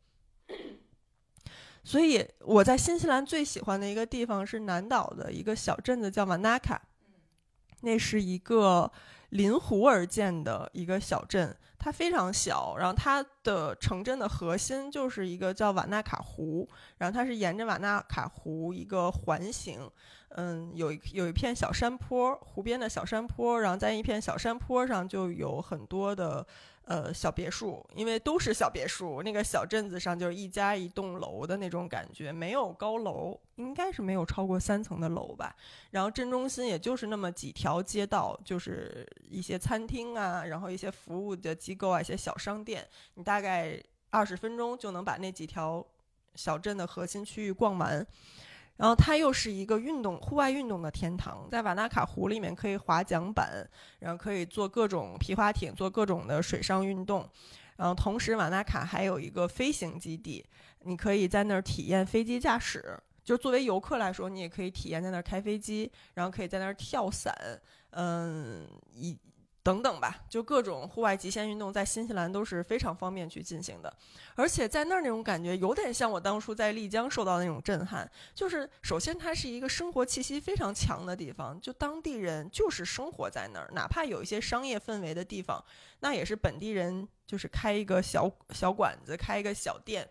所以我在新西兰最喜欢的一个地方是南岛的一个小镇子，叫瓦纳卡。那是一个临湖而建的一个小镇，它非常小，然后它的城镇的核心就是一个叫瓦纳卡湖，然后它是沿着瓦纳卡湖一个环形，嗯，有一有一片小山坡，湖边的小山坡，然后在一片小山坡上就有很多的。呃，小别墅，因为都是小别墅，那个小镇子上就是一家一栋楼的那种感觉，没有高楼，应该是没有超过三层的楼吧。然后镇中心也就是那么几条街道，就是一些餐厅啊，然后一些服务的机构啊，一些小商店，你大概二十分钟就能把那几条小镇的核心区域逛完。然后它又是一个运动户外运动的天堂，在瓦纳卡湖里面可以划桨板，然后可以做各种皮划艇，做各种的水上运动。然后同时瓦纳卡还有一个飞行基地，你可以在那儿体验飞机驾驶。就作为游客来说，你也可以体验在那儿开飞机，然后可以在那儿跳伞，嗯，一。等等吧，就各种户外极限运动在新西兰都是非常方便去进行的，而且在那儿那种感觉有点像我当初在丽江受到的那种震撼。就是首先它是一个生活气息非常强的地方，就当地人就是生活在那儿，哪怕有一些商业氛围的地方，那也是本地人就是开一个小小馆子，开一个小店，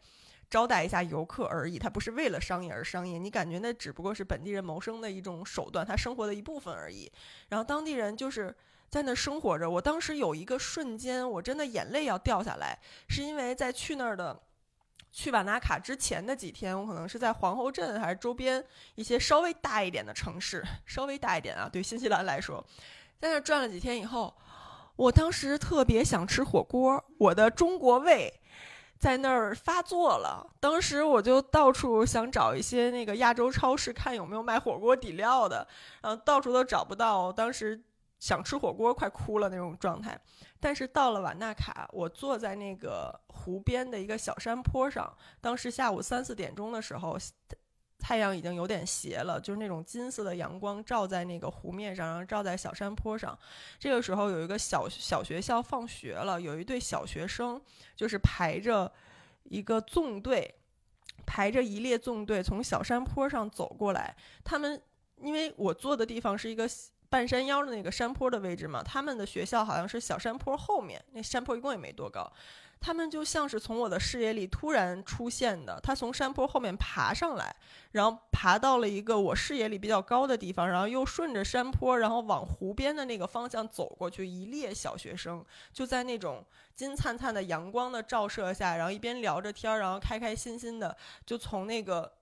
招待一下游客而已。它不是为了商业而商业，你感觉那只不过是本地人谋生的一种手段，他生活的一部分而已。然后当地人就是。在那生活着，我当时有一个瞬间，我真的眼泪要掉下来，是因为在去那儿的，去瓦纳卡之前的几天，我可能是在皇后镇还是周边一些稍微大一点的城市，稍微大一点啊，对新西兰来说，在那转了几天以后，我当时特别想吃火锅，我的中国胃在那儿发作了，当时我就到处想找一些那个亚洲超市，看有没有卖火锅底料的，然后到处都找不到，当时。想吃火锅，快哭了那种状态。但是到了瓦纳卡，我坐在那个湖边的一个小山坡上，当时下午三四点钟的时候，太阳已经有点斜了，就是那种金色的阳光照在那个湖面上，然后照在小山坡上。这个时候有一个小小学校放学了，有一对小学生就是排着一个纵队，排着一列纵队从小山坡上走过来。他们因为我坐的地方是一个。半山腰的那个山坡的位置嘛，他们的学校好像是小山坡后面，那山坡一共也没多高，他们就像是从我的视野里突然出现的。他从山坡后面爬上来，然后爬到了一个我视野里比较高的地方，然后又顺着山坡，然后往湖边的那个方向走过去。一列小学生就在那种金灿灿的阳光的照射下，然后一边聊着天，然后开开心心的就从那个。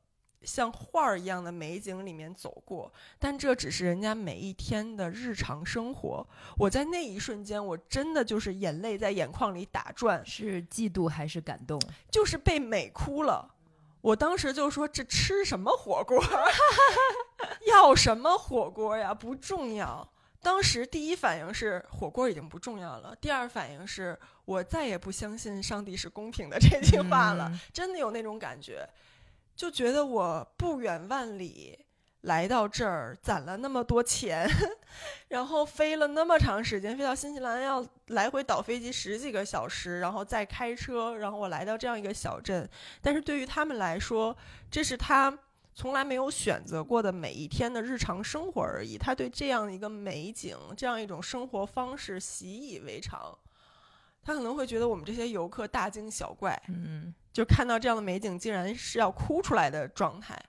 像画儿一样的美景里面走过，但这只是人家每一天的日常生活。我在那一瞬间，我真的就是眼泪在眼眶里打转，是嫉妒还是感动？就是被美哭了。我当时就说：“这吃什么火锅？要什么火锅呀？不重要。”当时第一反应是火锅已经不重要了，第二反应是我再也不相信上帝是公平的这句话了。真的有那种感觉。就觉得我不远万里来到这儿，攒了那么多钱，然后飞了那么长时间，飞到新西兰要来回倒飞机十几个小时，然后再开车，然后我来到这样一个小镇。但是对于他们来说，这是他从来没有选择过的每一天的日常生活而已。他对这样一个美景，这样一种生活方式习以为常。他可能会觉得我们这些游客大惊小怪，嗯，就看到这样的美景，竟然是要哭出来的状态。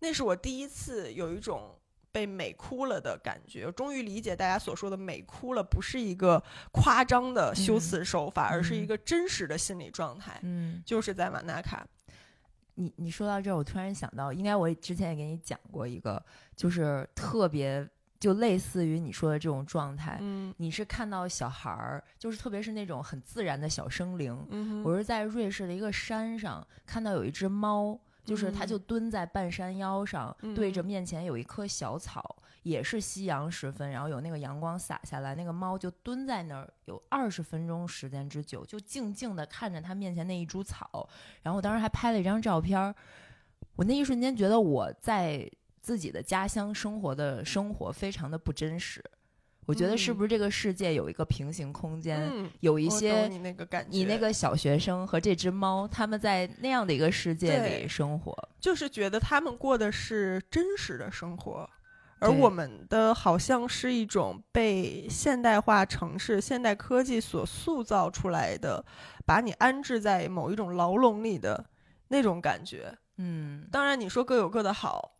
那是我第一次有一种被美哭了的感觉。我终于理解大家所说的美哭了，不是一个夸张的修辞手法，而是一个真实的心理状态。嗯，就是在马纳卡。你你说到这儿，我突然想到，应该我之前也给你讲过一个，就是特别。就类似于你说的这种状态，嗯，你是看到小孩儿，就是特别是那种很自然的小生灵。嗯，我是在瑞士的一个山上看到有一只猫，就是它就蹲在半山腰上，对着面前有一棵小草，也是夕阳时分，然后有那个阳光洒下来，那个猫就蹲在那儿有二十分钟时间之久，就静静的看着它面前那一株草。然后我当时还拍了一张照片儿，我那一瞬间觉得我在。自己的家乡生活的生活非常的不真实，我觉得是不是这个世界有一个平行空间，嗯，有一些你那个感觉，你那个小学生和这只猫，他们在那样的一个世界里生活。就是觉得他们过的是真实的生活，而我们的好像是一种被现代化城市、现代科技所塑造出来的，把你安置在某一种牢笼里的那种感觉。嗯，当然，你说各有各的好，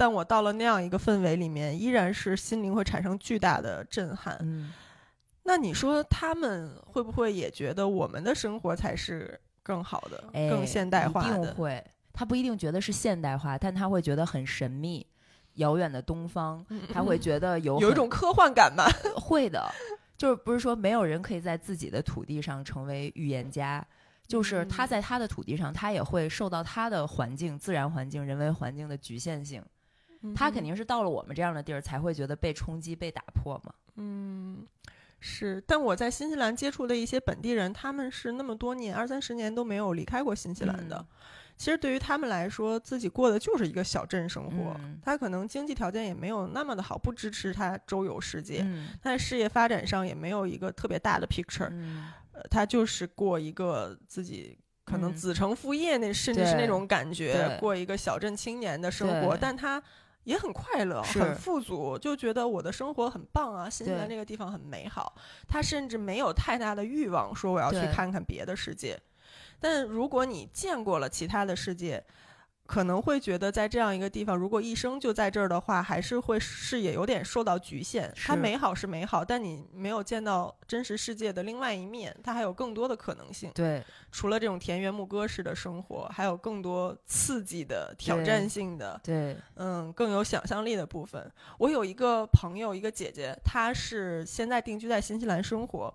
但我到了那样一个氛围里面，依然是心灵会产生巨大的震撼。嗯，那你说他们会不会也觉得我们的生活才是更好的、哎更现代化一定的？会，他不一定觉得是现代化，但他会觉得很神秘。遥远的东方，他会觉得有很有一种科幻感吧？会的，就是不是说没有人可以在自己的土地上成为预言家，就是他嗯在他的土地上，他也会受到他的环境、自然环境、人为环境的局限性。他肯定是到了我们这样的地儿，才会觉得被冲击、被打破嘛。嗯，是。但我在新西兰接触的一些本地人，他们是那么多年二三十年都没有离开过新西兰的。嗯其实对于他们来说，自己过的就是一个小镇生活。嗯他可能经济条件也没有那么的好，不支持他周游世界。嗯他在事业发展上也没有一个特别大的 picture，、嗯，呃，他就是过一个自己可能嗯子承父业那，甚至是那种感觉，过一个小镇青年的生活，但他也很快乐，很富足，就觉得我的生活很棒啊，新西兰对这个地方很美好。他甚至没有太大的欲望说我要去看看别的世界，但如果你见过了其他的世界。可能会觉得在这样一个地方，如果一生就在这儿的话，还是会视野有点受到局限。它美好是美好，但你没有见到真实世界的另外一面，它还有更多的可能性。对，除了这种田园牧歌式的生活，还有更多刺激的、挑战性的，对，嗯，更有想象力的部分。我有一个朋友，一个姐姐，她是现在定居在新西兰生活，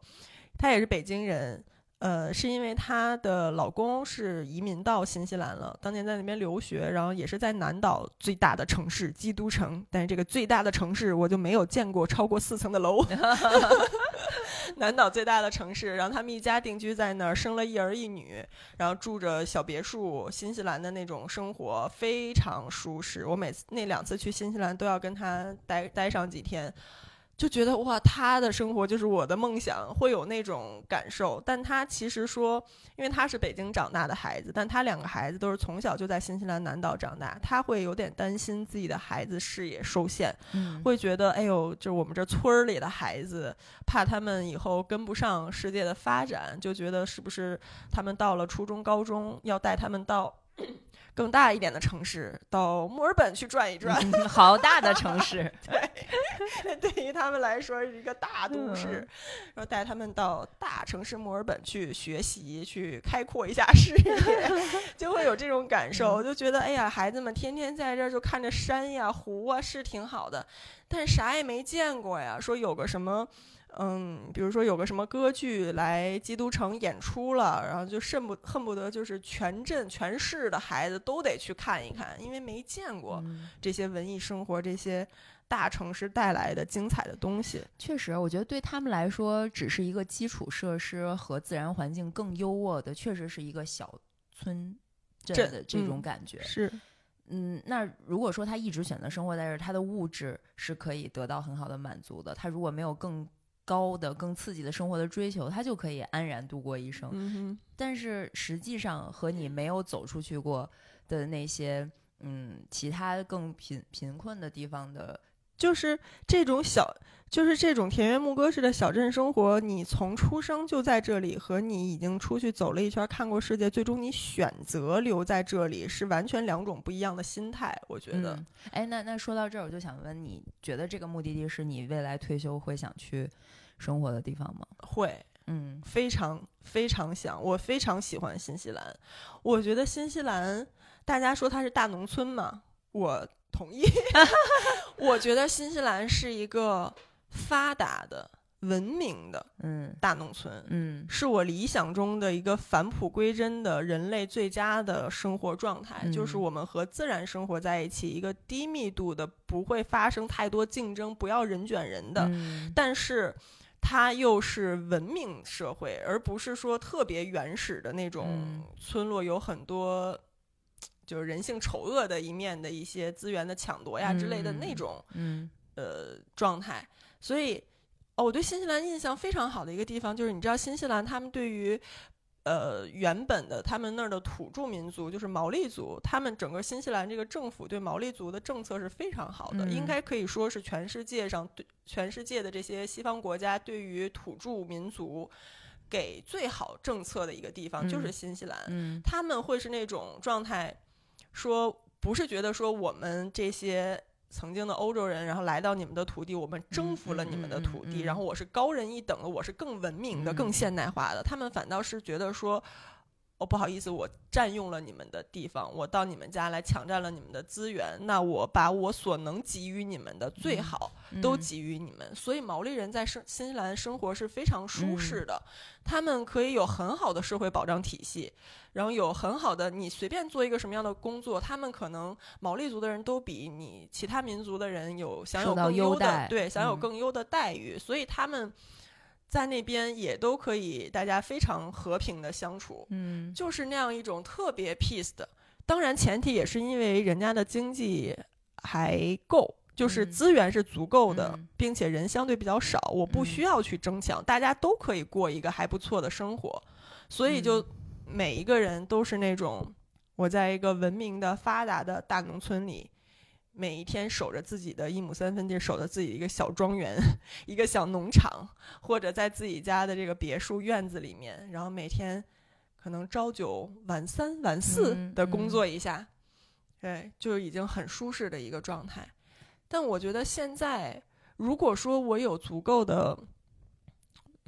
她也是北京人。呃，是因为她的老公是移民到新西兰了，当年在那边留学，然后也是在南岛最大的城市基督城，但是这个最大的城市我就没有见过超过四层的楼。南岛最大的城市，然后他们一家定居在那儿，生了一儿一女，然后住着小别墅，新西兰的那种生活非常舒适。我每次那两次去新西兰都要跟他待待上几天，就觉得哇，他的生活就是我的梦想，会有那种感受。但他其实说，因为他是北京长大的孩子，但他两个孩子都是从小就在新西兰南岛长大，他会有点担心自己的孩子视野受限，嗯，会觉得哎呦，就是我们这村儿里的孩子，怕他们以后跟不上世界的发展，就觉得是不是他们到了初中、高中要带他们到更大一点的城市，到墨尔本去转一转。嗯好大的城市，对，对于他们来说是一个大都市，嗯然后带他们到大城市墨尔本去学习，去开阔一下 视野，就会有这种感受，就觉得哎呀，孩子们天天在这儿就看着山呀、湖啊，是挺好的，但是啥也没见过呀。说有个什么。嗯，比如说有个什么歌剧来基督城演出了，然后就甚不恨不得就是全镇全市的孩子都得去看一看，因为没见过嗯这些文艺生活，这些大城市带来的精彩的东西。确实，我觉得对他们来说，只是一个基础设施和自然环境更优渥的，确实是一个小村镇镇的这种嗯感觉。是，嗯，那如果说他一直选择生活在这儿，他的物质是可以得到很好的满足的。他如果没有更高的、更刺激的生活的追求，他就可以安然度过一生。嗯，但是实际上，和你没有走出去过的那些，嗯，其他更贫贫困的地方的，就是这种小，就是这种田园牧歌式的小镇生活，你从出生就在这里，和你已经出去走了一圈，看过世界，最终你选择留在这里，是完全两种不一样的心态。我觉得，嗯，哎，那那说到这儿，我就想问你，觉得这个目的地是你未来退休会想去生活的地方吗？会嗯非常非常想，我非常喜欢新西兰。我觉得新西兰，大家说它是大农村嘛，我同意。我觉得新西兰是一个发达的、文明的嗯大农村。嗯是我理想中的一个返璞归真的人类最佳的生活状态，就是嗯我们和自然生活在一起，一个低密度的，不会发生太多竞争，不要人卷人的，嗯但是它又是文明社会，而不是说特别原始的那种嗯村落，有很多就是人性丑恶的一面的一些资源的抢夺呀之类的那嗯种嗯。呃状态，所以哦，我对新西兰印象非常好的一个地方就是，你知道新西兰他们对于呃原本的他们那儿的土著民族就是毛利族，他们整个新西兰这个政府对毛利族的政策是非常好的，嗯。应该可以说是全世界上对全世界的这些西方国家对于土著民族给最好政策的一个地方，就是嗯。新西兰。嗯。他们会是那种状态，说不是觉得说我们这些曾经的欧洲人，然后来到你们的土地，我们征服了你们的土地，嗯嗯嗯嗯然后我是高人一等的，我是更文明的、嗯更现代化的。他们反倒是觉得说。哦，不好意思，我占用了你们的地方，我到你们家来抢占了你们的资源，那我把我所能给予你们的最嗯好都给予你们。所以毛利人在生新西兰生活是非常舒适。的，他们可以有很好的社会保障体系，然后有很好的你随便做一个什么样的工作，他们可能毛利族的人都比你其他民族的人有享有更优的对享有嗯。更优的待遇，所以他们在那边也都可以大家非常和平的相处。嗯就是那样一种特别 peace 的。当然，前提也是因为人家的经济还够，就是嗯资源是足够的，嗯并且人相对比较少，我不嗯需要去争抢，大家都可以过一个还不错的生活，所以就嗯每一个人都是那种我在一个文明的发达的大农村里。每一天守着自己的一亩三分地，守着自己一个小庄园，一个小农场，或者在自己家的这个别墅院子里面，然后每天可能朝九晚三、晚四嗯的工作一下，对，就已经很舒适的一个状态。但我觉得现在，如果说我有足够的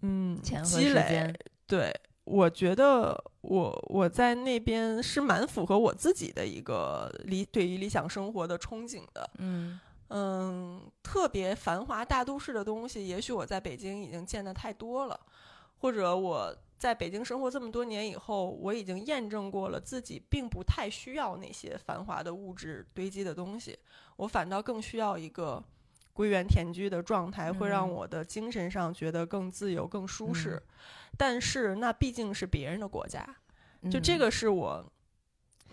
嗯积累，对，我觉得我我在那边是蛮符合我自己的一个理对于理想生活的憧憬的。嗯嗯，特别繁华大都市的东西，也许我在北京已经见得太多了，或者我在北京生活这么多年以后，我已经验证过了自己并不太需要那些繁华的物质堆积的东西，我反倒更需要一个归园田居的状态，会让嗯我的精神上觉得更自由、更舒适。嗯但是那毕竟是别人的国家，就这嗯个是我，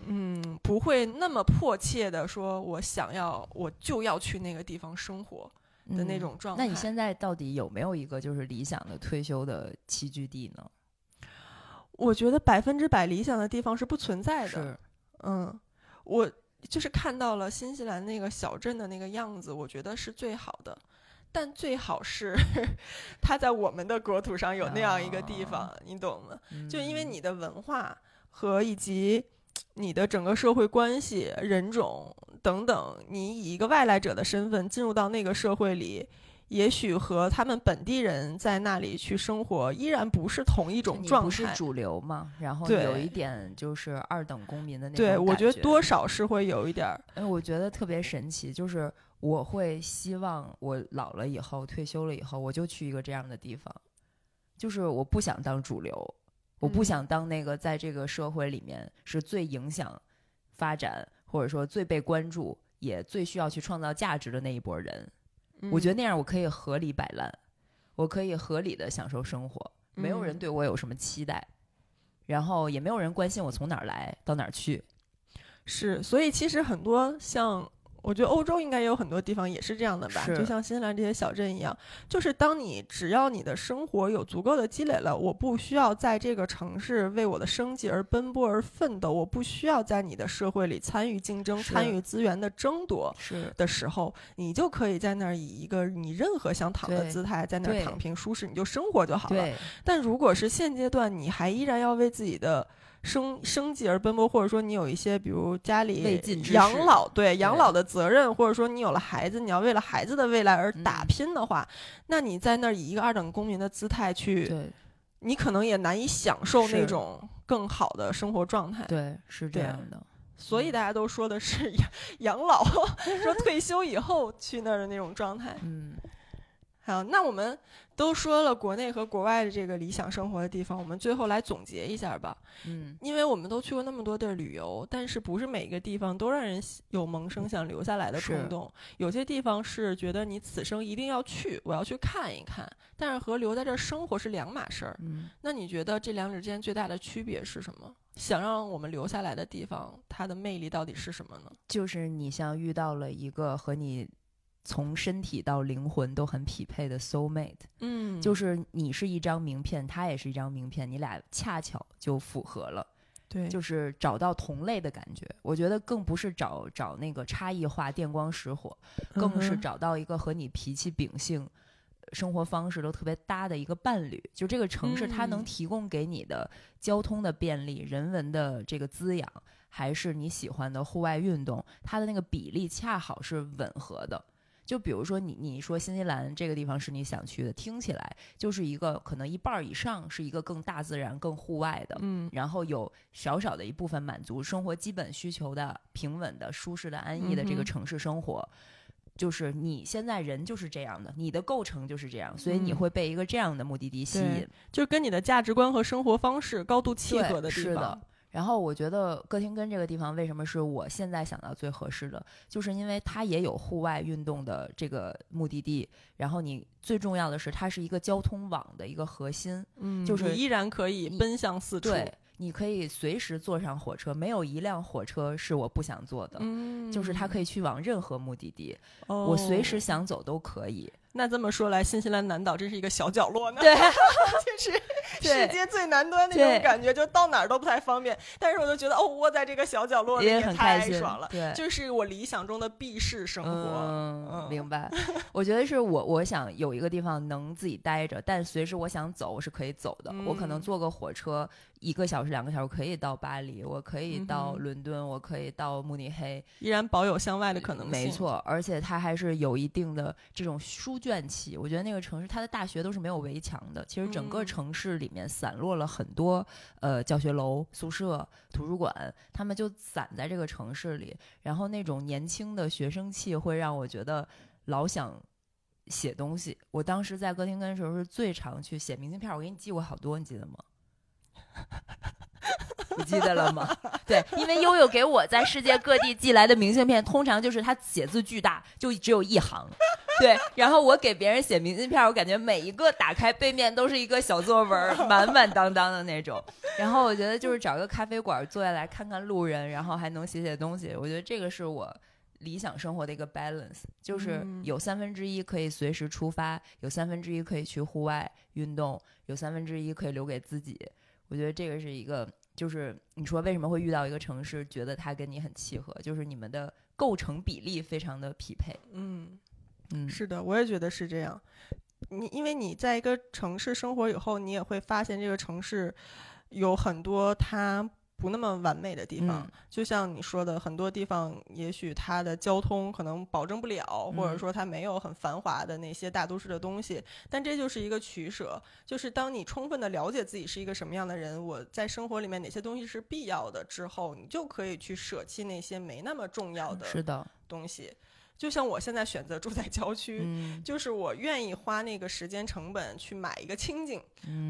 嗯，不会那么迫切的说，我想要，我就要去那个地方生活的那嗯种状态。那你现在到底有没有一个就是理想的退休的栖居地呢？我觉得百分之百理想的地方是不存在的。嗯，我就是看到了新西兰那个小镇的那个样子，我觉得是最好的。但最好是 它在我们的国土上有那样一个地方，你懂吗？就因为嗯你的文化和以及你的整个社会关系、人种等等，你以一个外来者的身份进入到那个社会里，也许和他们本地人在那里去生活依然不是同一种状态不是。主流嘛，然后有一点就是二等公民的那种对，我觉得多少是会有一点儿。哎，我觉得特别神奇，就是我会希望我老了以后退休了以后，我就去一个这样的地方，就是我不想当主流，我不嗯想当那个在这个社会里面是最影响发展或者说最被关注也最需要去创造价值的那一波人。我觉得得那样我可以合理摆烂，我可以合理的享受生活，没有人嗯对我有什么期待，然后也没有人关心我从哪儿来到哪儿去。是，所以其实很多像。我觉得欧洲应该也有很多地方也是这样的吧，就像新西兰这些小镇一样，就是当你只要你的生活有足够的积累了，我不需要在这个城市为我的生计而奔波而奋斗，我不需要在你的社会里参与竞争、参与资源的争夺的时候，你就可以在那儿以一个你任何想躺的姿态在那儿躺平舒适，你就生活就好了。但如果是现阶段你还依然要为自己的生生计而奔波，或者说你有一些比如家里养老对养老的责任，或者说你有了孩子，你要为了孩子的未来而打嗯拼的话，那你在那儿以一个二等公民的姿态去，你可能也难以享受那种更好的生活状态。对，是这样的。所以大家都说的是养养老，说退休以后去那儿的那种状态。嗯，好，那我们都说了国内和国外的这个理想生活的地方，我们最后来总结一下吧。嗯，因为我们都去过那么多地儿旅游，但是不是每一个地方都让人有萌生想留下来的冲动。有些地方是觉得你此生一定要去，我要去看一看，但是和留在这儿生活是两码事儿。嗯，那你觉得这两者之间最大的区别是什么？想让我们留下来的地方，它的魅力到底是什么呢？就是你像遇到了一个和你从身体到灵魂都很匹配的 soul mate。嗯，就是你是一张名片，他也是一张名片，你俩恰巧就符合了。对，就是找到同类的感觉。我觉得更不是找找那个差异化电光石火，更是找到一个和你脾气秉性、生活方式都特别搭的一个伴侣。就这个城市，它能提供给你的交通的便利、人文的这个滋养，还是你喜欢的户外运动，它的那个比例恰好是吻合的。就比如说你你说新西兰这个地方是你想去的，听起来就是一个可能一半以上是一个更大自然、更户外的，嗯，然后有少少的一部分满足生活基本需求的平稳的、舒适的、安逸的这个城市生活，就是你现在人就是这样的，你的构成就是这样，所以你会被一个这样的目的地吸引，就是跟你的价值观和生活方式高度契合的地方。然后我觉得哥廷根这个地方为什么是我现在想到最合适的，就是因为它也有户外运动的这个目的地。然后你最重要的是，它是一个交通网的一个核心，嗯，就是依然可以奔向四处。对，你可以随时坐上火车，没有一辆火车是我不想坐的。嗯，就是它可以去往任何目的地，我随时想走都可以。那这么说来，新西兰南岛真是一个小角落呢。对，就是世界最南端那种感觉，就到哪儿都不太方便。但是我就觉得，哦，窝在这个小角落里也太爽了。对，就是我理想中的避世生活。嗯，明白。我觉得是我，我想有一个地方能自己待着，但随时我想走，我是可以走的。我可能坐个火车。一个小时、两个小时可以到巴黎，我可以到伦敦，我可以到慕尼黑，依然保有向外的可能性。没错，而且它还是有一定的这种书卷气。我觉得那个城市，它的大学都是没有围墙的。其实整个城市里面散落了很多呃教学楼、宿舍、图书馆，他们就散在这个城市里。然后那种年轻的学生气会让我觉得老想写东西。我当时在哥廷根的时候是最常去写明信片，我给你寄过好多，你记得吗？不记得了吗？对，因为悠悠给我在世界各地寄来的明信片，通常就是他写字巨大，就只有一行。对，然后我给别人写明信片，我感觉每一个打开背面都是一个小作文，满满当当的那种。然后我觉得就是找个咖啡馆坐下来看看路人，然后还能写写东西。我觉得这个是我理想生活的一个 balance，就是有三分之一可以随时出发，有三分之一可以去户外运动，有三分之一可以留给自己。我觉得这个是一个，就是你说为什么会遇到一个城市，觉得它跟你很契合，就是你们的构成比例非常的匹配。嗯嗯，是的，我也觉得是这样。你因为你在一个城市生活以后，你也会发现这个城市有很多它。不那么完美的地方，就像你说的，很多地方也许它的交通可能保证不了，或者说它没有很繁华的那些大都市的东西。但这就是一个取舍，就是当你充分的了解自己是一个什么样的人，我在生活里面哪些东西是必要的之后，你就可以去舍弃那些没那么重要的东西。就像我现在选择住在郊区，就是我愿意花那个时间成本去买一个清静，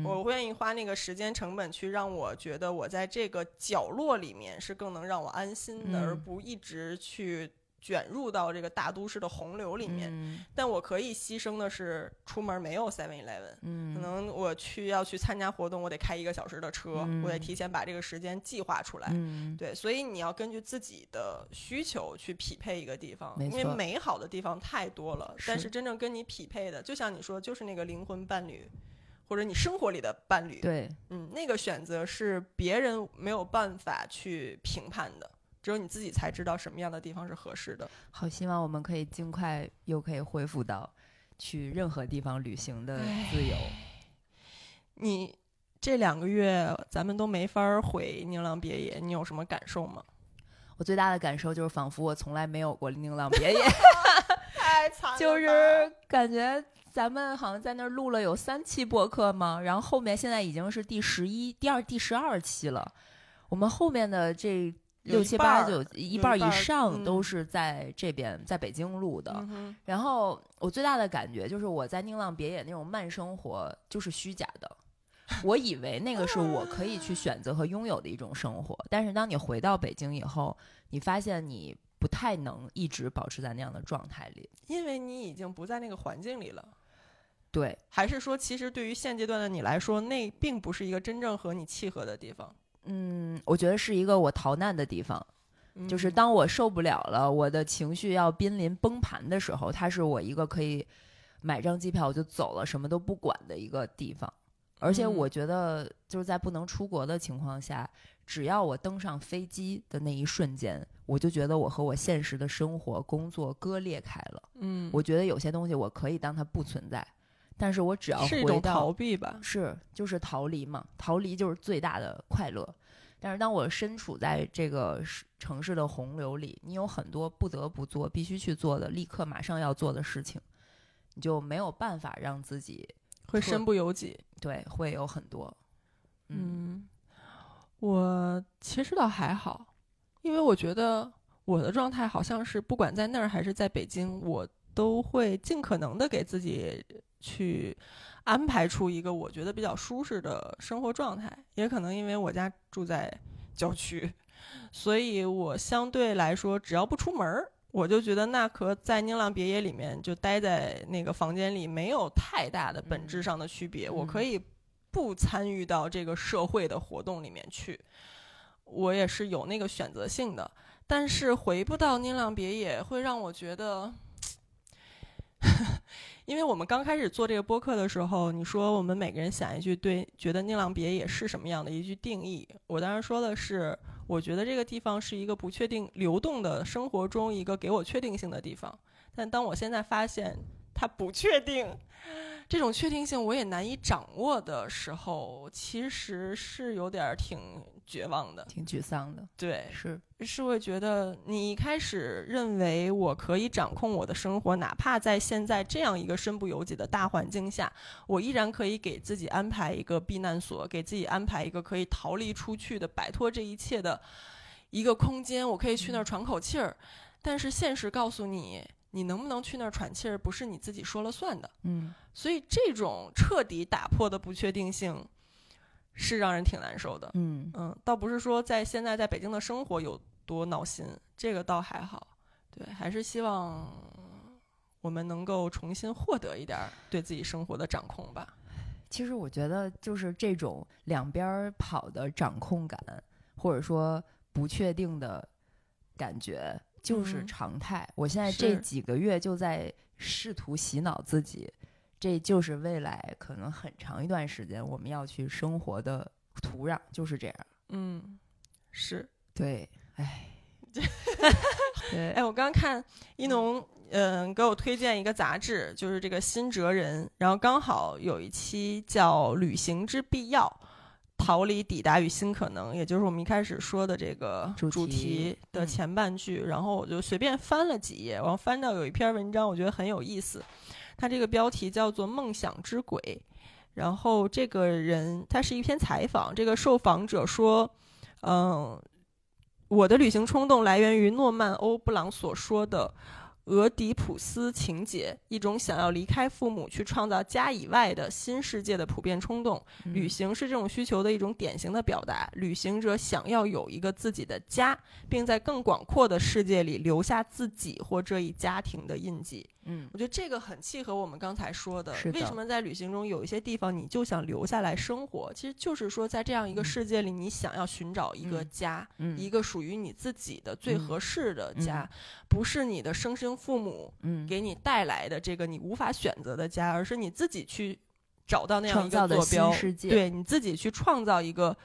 我愿意花那个时间成本去让我觉得我在这个角落里面是更能让我安心的，而不一直去。卷入到这个大都市的洪流里面，但我可以牺牲的是出门没有 Seven Eleven，可能我去要去参加活动，我得开一个小时的车，我得提前把这个时间计划出来。对，所以你要根据自己的需求去匹配一个地方，因为美好的地方太多了，但是真正跟你匹配的，就像你说，就是那个灵魂伴侣，或者你生活里的伴侣。对，嗯，那个选择是别人没有办法去评判的。只有你自己才知道什么样的地方是合适的。好，希望我们可以尽快又可以恢复到去任何地方旅行的自由。你这两个月咱们都没法回宁浪别野，你有什么感受吗？我最大的感受就是，仿佛我从来没有过宁浪别野，太惨了。就是感觉咱们好像在那儿录了有三期播客嘛，然后后面现在已经是第十一、第二、第十二期了。我们后面的这。六七八九一半以上都是在这边，在北京录的。然后我最大的感觉就是我在宁浪别野那种慢生活就是虚假的。我以为那个是我可以去选择和拥有的一种生活，但是当你回到北京以后，你发现你不太能一直保持在那样的状态里，因为你已经不在那个环境里了。对，还是说其实对于现阶段的你来说，那并不是一个真正和你契合的地方。嗯，我觉得是一个我逃难的地方，就是当我受不了了，我的情绪要濒临崩盘的时候，它是我一个可以买张机票我就走了，什么都不管的一个地方。而且我觉得，就是在不能出国的情况下，只要我登上飞机的那一瞬间，我就觉得我和我现实的生活、工作割裂开了。嗯，我觉得有些东西我可以当它不存在，但是我只要是一种逃避吧，是就是逃离嘛，逃离就是最大的快乐。但是当我身处在这个城市的洪流里，你有很多不得不做、必须去做的、立刻马上要做的事情，你就没有办法让自己。会身不由己，对，会有很多。嗯，我其实倒还好，因为我觉得我的状态好像是，不管在那儿还是在北京，我都会尽可能的给自己去安排出一个我觉得比较舒适的生活状态。也可能因为我家住在郊区，所以我相对来说，只要不出门儿。我就觉得那和在宁浪别野里面就待在那个房间里没有太大的本质上的区别。我可以不参与到这个社会的活动里面去，我也是有那个选择性的。但是回不到宁浪别野会让我觉得，因为我们刚开始做这个播客的时候，你说我们每个人想一句对，觉得宁浪别野是什么样的一句定义？我当时说的是。我觉得这个地方是一个不确定、流动的生活中一个给我确定性的地方，但当我现在发现它不确定，这种确定性我也难以掌握的时候，其实是有点挺绝望的，挺沮丧的。对，是是会觉得你一开始认为我可以掌控我的生活，哪怕在现在这样一个身不由己的大环境下，我依然可以给自己安排一个避难所，给自己安排一个可以逃离出去的、摆脱这一切的一个空间，我可以去那儿喘口气儿。但是现实告诉你。你能不能去那儿喘气儿，不是你自己说了算的。嗯，所以这种彻底打破的不确定性，是让人挺难受的。嗯嗯，倒不是说在现在在北京的生活有多闹心，这个倒还好。对，还是希望我们能够重新获得一点对自己生活的掌控吧。其实我觉得，就是这种两边跑的掌控感，或者说不确定的感觉。就是常态。我现在这几个月就在试图洗脑自己，这就是未来可能很长一段时间我们要去生活的土壤，就是这样。嗯，是对，哎，对，哎，我刚看一农，嗯，给我推荐一个杂志，就是这个《新哲人》，然后刚好有一期叫《旅行之必要》。逃离、抵达与新可能，也就是我们一开始说的这个主题的前半句。然后我就随便翻了几页，然后翻到有一篇文章，我觉得很有意思。它这个标题叫做《梦想之鬼》，然后这个人他是一篇采访，这个受访者说：“嗯，我的旅行冲动来源于诺曼·欧布朗所说的。”俄狄浦斯情节，一种想要离开父母去创造家以外的新世界的普遍冲动。旅行是这种需求的一种典型的表达。旅行者想要有一个自己的家，并在更广阔的世界里留下自己或这一家庭的印记。嗯，我觉得这个很契合我们刚才说的。为什么在旅行中有一些地方你就想留下来生活？其实就是说，在这样一个世界里，你想要寻找一个家，一个属于你自己的最合适的家，不是你的生生父母给你带来的这个你无法选择的家，而是你自己去找到那样一个坐标，对你自己去创造一个。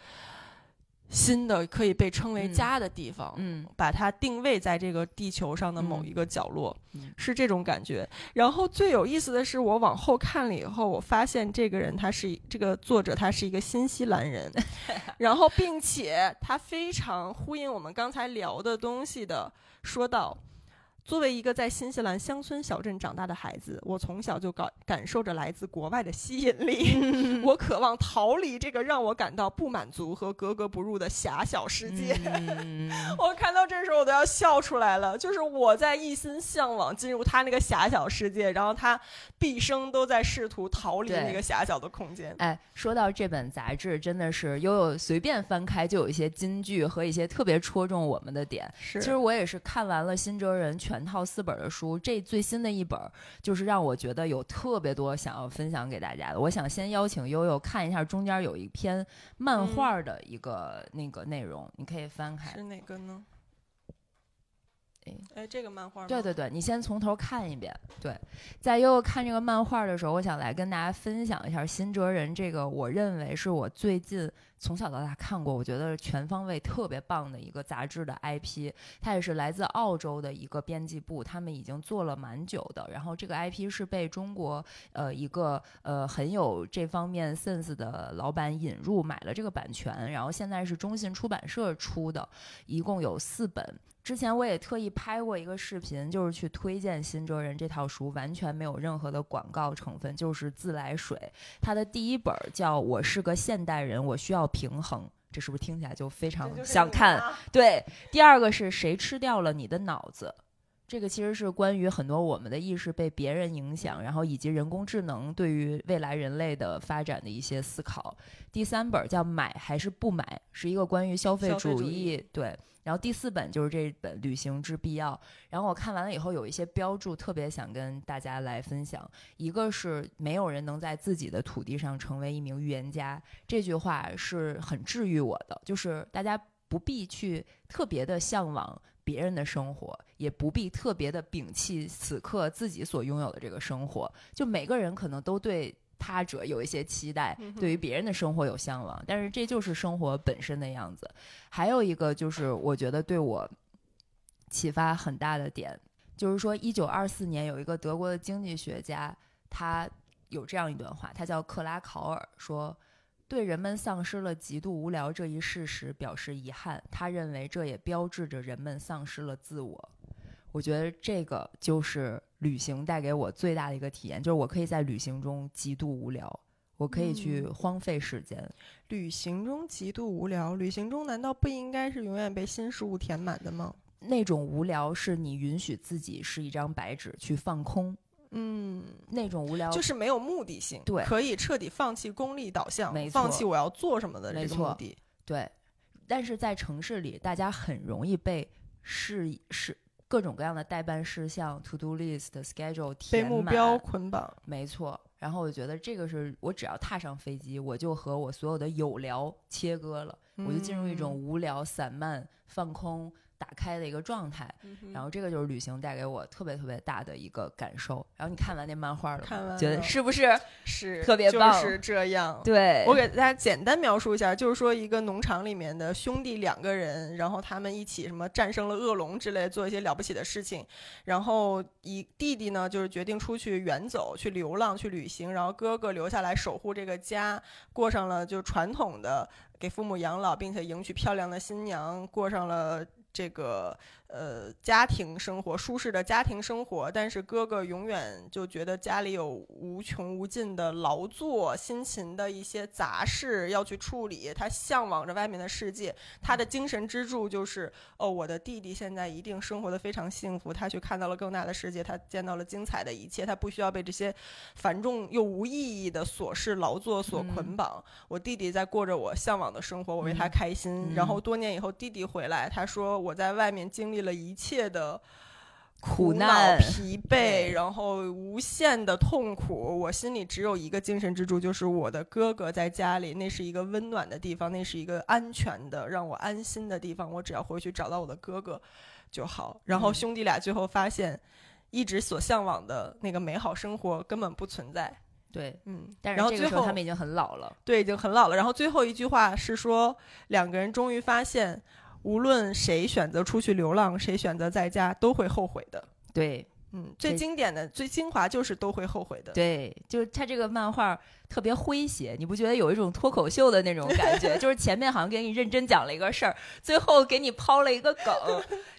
新的可以被称为家的地方，嗯，把它定位在这个地球上的某一个角落，是这种感觉。然后最有意思的是，我往后看了以后，我发现这个人他是这个作者，他是一个新西兰人，然后并且他非常呼应我们刚才聊的东西的，说到。作为一个在新西兰乡村小镇长大的孩子，我从小就感感受着来自国外的吸引力。我渴望逃离这个让我感到不满足和格格不入的狭小世界。我看到这时候我都要笑出来了。就是我在一心向往进入他那个狭小世界，然后他毕生都在试图逃离那个狭小的空间。哎，说到这本杂志，真的是悠悠随便翻开就有一些金句和一些特别戳中我们的点。是，其实我也是看完了新哲人全。套四本的书，这最新的一本就是让我觉得有特别多想要分享给大家的。我想先邀请悠悠看一下，中间有一篇漫画的一个那个内容，你可以翻开。是哪个呢？哎，这个漫画，对对对，你先从头看一遍。对，在悠悠看这个漫画的时候，我想来跟大家分享一下《新哲人》这个，我认为是我最近从小到大看过，我觉得全方位特别棒的一个杂志的 IP。它也是来自澳洲的一个编辑部，他们已经做了蛮久的。然后这个 IP 是被中国呃一个呃很有这方面 sense 的老板引入买了这个版权，然后现在是中信出版社出的，一共有四本。之前我也特意拍过一个视频，就是去推荐《新哲人》这套书，完全没有任何的广告成分，就是自来水。它的第一本叫《我是个现代人，我需要平衡》，这是不是听起来就非常想看？对。第二个是谁吃掉了你的脑子？这个其实是关于很多我们的意识被别人影响，然后以及人工智能对于未来人类的发展的一些思考。第三本叫《买还是不买》，是一个关于消费主义。对。然后第四本就是这本《旅行之必要》。然后我看完了以后，有一些标注特别想跟大家来分享。一个是没有人能在自己的土地上成为一名预言家，这句话是很治愈我的。就是大家不必去特别的向往。别人的生活也不必特别的摒弃此刻自己所拥有的这个生活，就每个人可能都对他者有一些期待，对于别人的生活有向往，但是这就是生活本身的样子。还有一个就是我觉得对我启发很大的点，就是说一九二四年有一个德国的经济学家，他有这样一段话，他叫克拉考尔说。对人们丧失了极度无聊这一事实表示遗憾，他认为这也标志着人们丧失了自我。我觉得这个就是旅行带给我最大的一个体验，就是我可以在旅行中极度无聊，我可以去荒废时间。旅行中极度无聊，旅行中难道不应该是永远被新事物填满的吗？那种无聊是你允许自己是一张白纸去放空。嗯，那种无聊就是没有目的性，对，可以彻底放弃功利导向，没错，放弃我要做什么的这个目的，对。但是在城市里，大家很容易被事事各种各样的代办事项、to do list、schedule 被目标捆绑，没错。然后我觉得这个是我只要踏上飞机，我就和我所有的有聊切割了，我就进入一种无聊、散漫、放空。打开的一个状态，然后这个就是旅行带给我特别特别大的一个感受。然后你看完那漫画了，看完觉得是不是是特别棒？就是这样。对我给大家简单描述一下，就是说一个农场里面的兄弟两个人，然后他们一起什么战胜了恶龙之类，做一些了不起的事情。然后一弟弟呢，就是决定出去远走，去流浪，去旅行。然后哥哥留下来守护这个家，过上了就传统的给父母养老，并且迎娶漂亮的新娘，过上了。这个。呃，家庭生活舒适的家庭生活，但是哥哥永远就觉得家里有无穷无尽的劳作、辛勤的一些杂事要去处理。他向往着外面的世界，他的精神支柱就是哦，我的弟弟现在一定生活的非常幸福，他去看到了更大的世界，他见到了精彩的一切，他不需要被这些繁重又无意义的琐事劳作所捆绑。我弟弟在过着我向往的生活，我为他开心。然后多年以后，弟弟回来，他说我在外面经历。了一切的苦难、疲惫，然后无限的痛苦。我心里只有一个精神支柱，就是我的哥哥在家里，那是一个温暖的地方，那是一个安全的、让我安心的地方。我只要回去找到我的哥哥就好。然后兄弟俩最后发现，一直所向往的那个美好生活根本不存在。对，嗯。但是最后他们已经很老了。对，已经很老了。然后最后一句话是说，两个人终于发现。无论谁选择出去流浪，谁选择在家，都会后悔的。对，嗯，最经典的、最精华就是都会后悔的。对，就是他这个漫画特别诙谐，你不觉得有一种脱口秀的那种感觉？就是前面好像给你认真讲了一个事儿，最后给你抛了一个梗。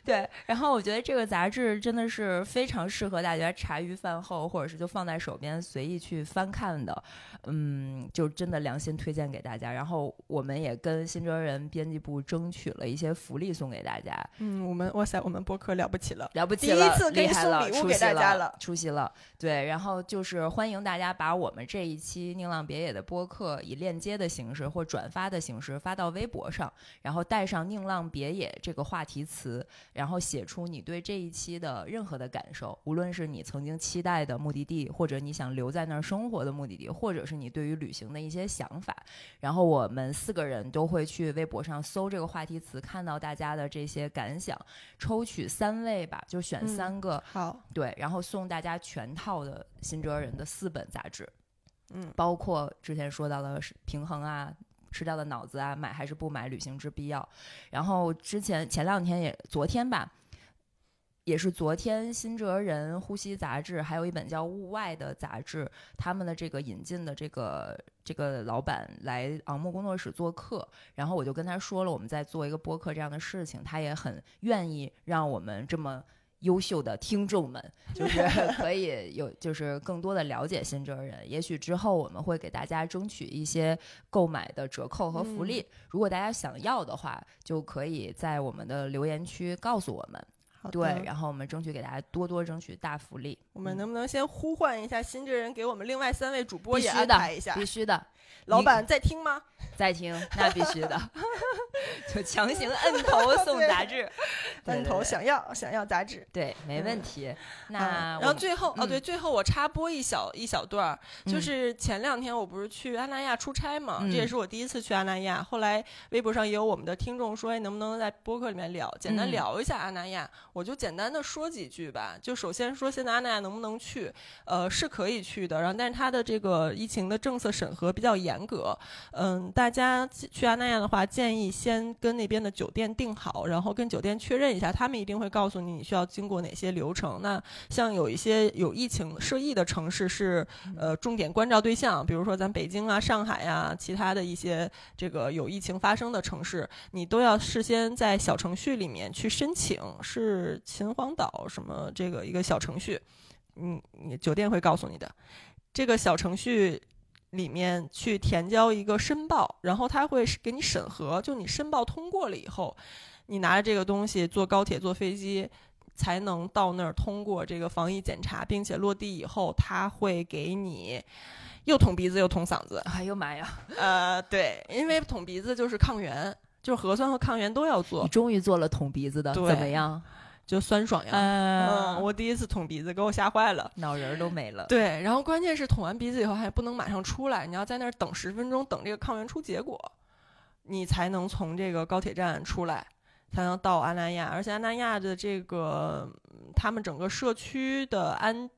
对，然后我觉得这个杂志真的是非常适合大家茶余饭后，或者是就放在手边随意去翻看的。嗯，就真的良心推荐给大家。然后我们也跟新哲人编辑部争取了一些福利送给大家。嗯，我们哇塞，我们播客了不起了，了不起了，第一次给你送礼物给大家了，出席了。对，然后就是欢迎大家把我们这一期宁浪别野的播客以链接的形式或转发的形式发到微博上，然后带上“宁浪别野”这个话题词，然后写出你对这一期的任何的感受，无论是你曾经期待的目的地，或者你想留在那儿生活的目的地，或者是你对于旅行的一些想法。然后我们四个人都会去微博上搜这个话题词，看到大家的这些感想，抽取三位吧，就选三个。好，对，然后送大家全套。套的新哲人的四本杂志，嗯，包括之前说到的平衡啊、吃掉的脑子啊、买还是不买、旅行之必要。然后之前前两天也昨天吧，也是昨天新哲人呼吸杂志还有一本叫物外的杂志，他们的这个引进的这个这个老板来昂木工作室做客，然后我就跟他说了我们在做一个播客这样的事情，他也很愿意让我们这么。优秀的听众们，就是可以有，就是更多的了解新哲人。也许之后我们会给大家争取一些购买的折扣和福利。如果大家想要的话，就可以在我们的留言区告诉我们。对，然后我们争取给大家多多争取大福利。我们能不能先呼唤一下新哲人，给我们另外三位主播也安排一下？必须的。老板在听吗？在听，那必须的，就强行摁头送杂志，摁头想要想要杂志，对，没问题。那然后最后哦，对，最后我插播一小一小段儿，就是前两天我不是去阿那亚出差嘛，这也是我第一次去阿那亚。后来微博上也有我们的听众说，哎，能不能在播客里面聊，简单聊一下阿那亚？我就简单的说几句吧。就首先说，现在阿那亚能不能去？呃，是可以去的。然后，但是它的这个疫情的政策审核比较严格，嗯，大家去阿那亚的话，建议先跟那边的酒店订好，然后跟酒店确认一下，他们一定会告诉你你需要经过哪些流程。那像有一些有疫情涉疫的城市是呃重点关照对象，比如说咱北京啊、上海呀，其他的一些这个有疫情发生的城市，你都要事先在小程序里面去申请，是秦皇岛什么这个一个小程序，嗯，你酒店会告诉你的这个小程序。里面去填交一个申报，然后他会给你审核。就你申报通过了以后，你拿着这个东西坐高铁、坐飞机，才能到那儿通过这个防疫检查，并且落地以后，他会给你又捅鼻子又捅嗓子。哎呦妈呀！呃，对，因为捅鼻子就是抗原，就是核酸和抗原都要做。你终于做了捅鼻子的，怎么样？就酸爽呀！嗯，我第一次捅鼻子，给我吓坏了，脑仁儿都没了。对，然后关键是捅完鼻子以后还不能马上出来，你要在那儿等十分钟，等这个抗原出结果，你才能从这个高铁站出来，才能到安南亚。而且安南亚的这个他们整个社区的安。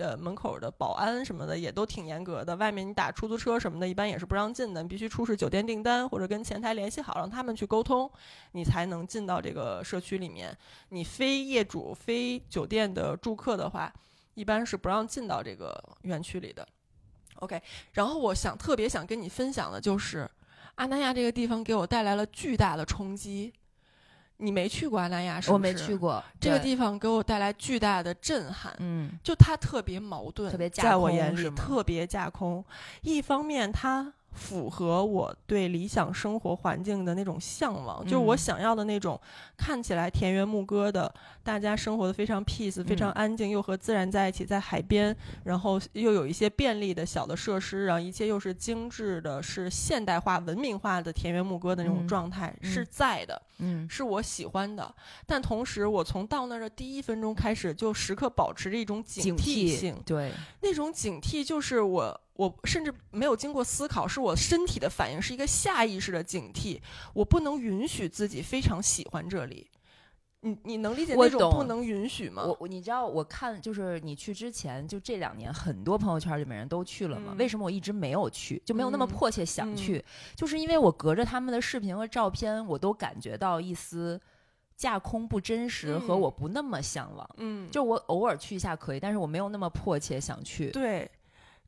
呃，门口的保安什么的也都挺严格的。外面你打出租车什么的，一般也是不让进的，你必须出示酒店订单或者跟前台联系好，让他们去沟通，你才能进到这个社区里面。你非业主、非酒店的住客的话，一般是不让进到这个园区里的。OK，然后我想特别想跟你分享的就是，阿那亚这个地方给我带来了巨大的冲击。你没去过阿那亚是？我没去过，这个地方给我带来巨大的震撼。嗯，就它特别矛盾，特别在我眼里特别架空。一方面，它。符合我对理想生活环境的那种向往，就是我想要的那种看起来田园牧歌的，大家生活的非常 peace，非常安静，又和自然在一起，在海边，然后又有一些便利的小的设施，然后一切又是精致的，是现代化、文明化的田园牧歌的那种状态是在的，嗯，是我喜欢的。但同时，我从到那儿的第一分钟开始，就时刻保持着一种警惕性，对，那种警惕就是我。我甚至没有经过思考，是我身体的反应，是一个下意识的警惕。我不能允许自己非常喜欢这里。你你能理解那种不能允许吗？我你知道，我看就是你去之前，就这两年很多朋友圈里面人都去了嘛。为什么我一直没有去，就没有那么迫切想去？就是因为我隔着他们的视频和照片，我都感觉到一丝架空不真实和我不那么向往。嗯，就我偶尔去一下可以，但是我没有那么迫切想去。对。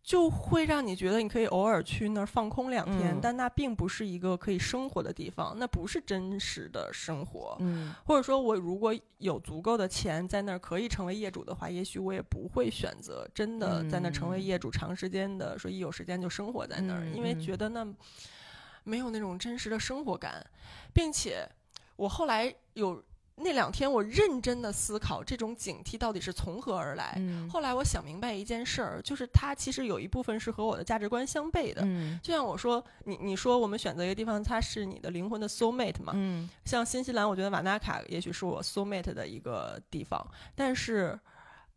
就会让你觉得你可以偶尔去那儿放空两天，但那并不是一个可以生活的地方，那不是真实的生活。嗯，或者说，我如果有足够的钱在那儿可以成为业主的话，也许我也不会选择真的在那儿成为业主，长时间的说一有时间就生活在那儿，因为觉得那没有那种真实的生活感，并且我后来有。那两天我认真的思考这种警惕到底是从何而来。嗯后来我想明白一件事儿，就是它其实有一部分是和我的价值观相悖的。嗯就像我说，你你说我们选择一个地方，它是你的灵魂的 soul mate 嘛？嗯像新西兰，我觉得瓦纳卡也许是我 soul mate 的一个地方，但是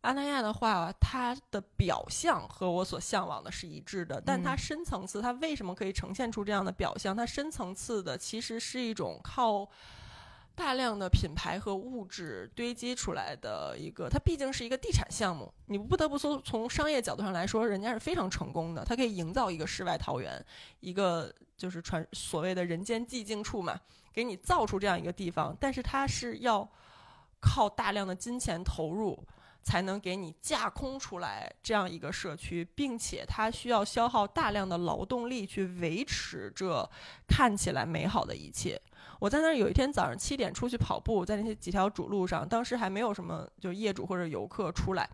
阿那亚的话，它的表象和我所向往的是一致的，但它嗯深层次，它为什么可以呈现出这样的表象？它深层次的其实是一种靠。大量的品牌和物质堆积出来的一个，它毕竟是一个地产项目，你不得不说，从商业角度上来说，人家是非常成功的。它可以营造一个世外桃源，一个就是传所谓的人间寂静处嘛，给你造出这样一个地方。但是它是要靠大量的金钱投入，才能给你架空出来这样一个社区，并且它需要消耗大量的劳动力去维持这看起来美好的一切。我在那儿有一天早上七点出去跑步，在那些几条主路上，当时还没有什么就业主或者游客出来，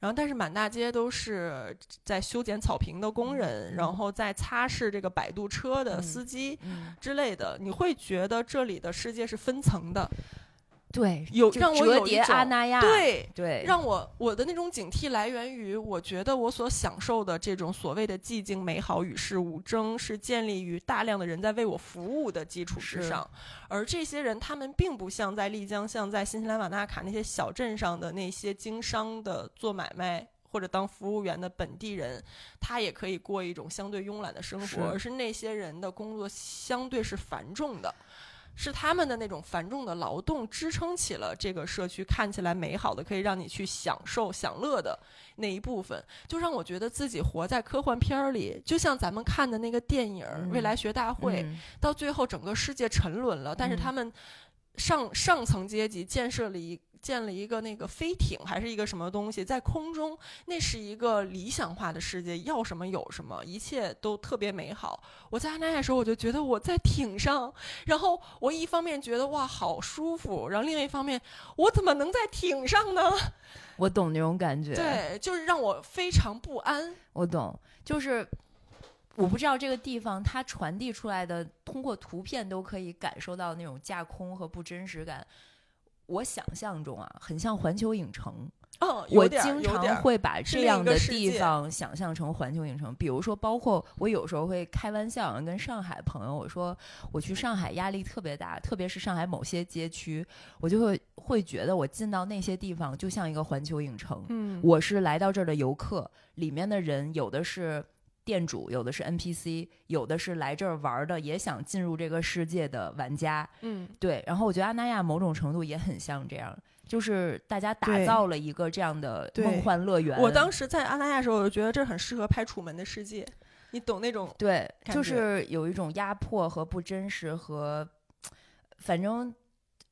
然后但是满大街都是在修剪草坪的工人，然后在擦拭这个摆渡车的司机嗯，之类的，你会觉得这里的世界是分层的，对，有让我有一种阿那亚，对。对，让我我的那种警惕来源于，我觉得我所享受的这种所谓的寂静美好与世无争，是建立于大量的人在为我服务的基础之上，而这些人他们并不像在丽江、像在新西兰瓦纳卡那些小镇上的那些经商的做买卖。或者当服务员的本地人，他也可以过一种相对慵懒的生是活，而是那些人的工作相对是繁重的，是他们的那种繁重的劳动支撑起了这个社区看起来美好的，可以让你去享受享乐的那一部分，就让我觉得自己活在科幻片儿里，就像咱们看的那个电影《嗯未来学大会》嗯到最后整个世界沉沦了，但是嗯他们上上层阶级建设了一。建了一个那个飞艇，还是一个什么东西，在空中，那是一个理想化的世界，要什么有什么，一切都特别美好。我在阿那亚的时候，我就觉得我在艇上，然后我一方面觉得哇好舒服，然后另外一方面，我怎么能在艇上呢？我懂那种感觉，对，就是让我非常不安。我懂，就是我不知道这个地方它传递出来的，通过图片都可以感受到那种架空和不真实感。我想象中啊，很像环球影城。嗯，我经常会把这样的地方想象成环球影城，比如说，包括我有时候会开玩笑跟上海朋友我说，我去上海压力特别大，特别是上海某些街区，我就会会觉得我进到那些地方就像一个环球影城。嗯，我是来到这儿的游客，里面的人有的是店主，有的是 NPC，有的是来这儿玩儿的，也想进入这个世界的玩家。嗯对，然后我觉得阿那亚某种程度也很像这样，就是大家打造了一个这样的梦幻乐园。我当时在阿那亚的时候，我就觉得这很适合拍《楚门的世界》，你懂那种对，就是有一种压迫和不真实和，反正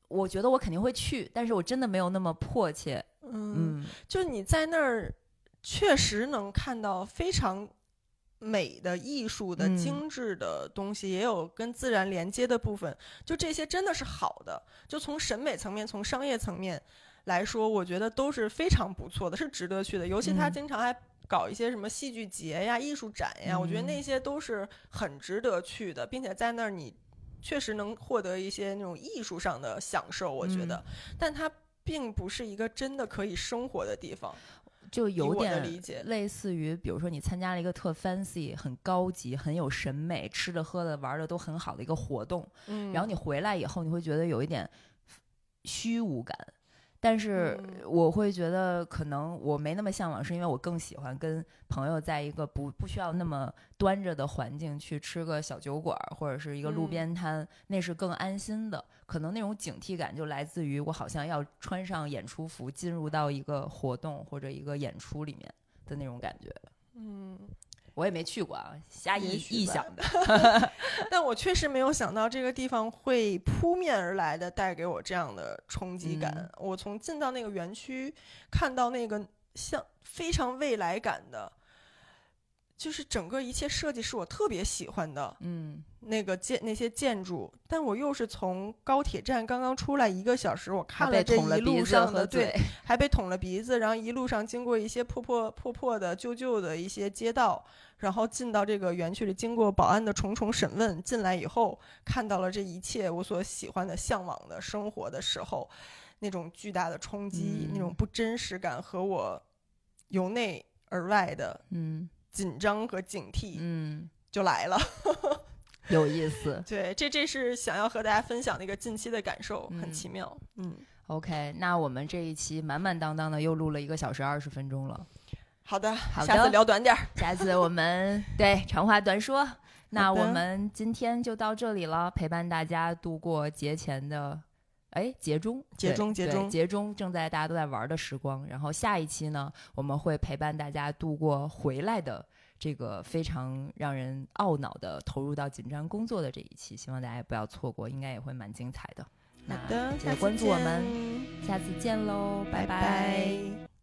我觉得我肯定会去，但是我真的没有那么迫切。嗯，嗯就你在那儿确实能看到非常美的艺术的嗯精致的东西，也有跟自然连接的部分。就这些真的是好的，就从审美层面、从商业层面来说，我觉得都是非常不错的，是值得去的。尤其他嗯经常还。搞一些什么戏剧节呀、艺术展呀，我觉得嗯那些都是很值得去的，并且在那儿你确实能获得一些那种艺术上的享受。我觉得，但它并不是一个真的可以生活的地方。就有点理解类似于，比如说你参加了一个特 fancy、很高级、很有审美、吃的、喝的、玩的都很好的一个活动，嗯然后你回来以后，你会觉得有一点虚无感。但是嗯我会觉得，可能我没那么向往，是因为我更喜欢跟朋友在一个不不需要那么端着的环境去吃个小酒馆儿或者是一个路嗯边摊，那是更安心的。可能那种警惕感就来自于我好像要穿上演出服进入到一个活动或者一个演出里面的那种感觉。嗯，我也没去过啊，瞎臆臆想的。但我确实没有想到这个地方会扑面而来的带给我这样的冲击感。嗯我从进到那个园区，看到那个像非常未来感的，就是整个一切设计是我特别喜欢的，嗯，那个建那些建筑，但我又是从高铁站刚刚出来一个小时，我看了这一路上的对，还被捅了鼻子，然后一路上经过一些破破破破的旧旧的一些街道，然后进到这个园区里，经过保安的重重审问，进来以后看到了这一切我所喜欢的、向往的生活的时候，那种巨大的冲击，那种不真实感和我由内而外的嗯。紧张和警惕，嗯，就来了，有意思。对，这这是想要和大家分享的一个近期的感受，很奇妙。嗯，OK，那我们这一期满满当当的又录了一个小时二十分钟了。好的，好的，下次聊短点儿，下次我们对长话短说。那我们今天就到这里了，陪伴大家度过节前的。哎，节中，节中，节中，节中，正在大家都在玩的时光。然后下一期呢，我们会陪伴大家度过回来的这个非常让人懊恼的投入到紧张工作的这一期，希望大家也不要错过，应该也会蛮精彩的。好的，记得关注我们，下次见喽，拜拜。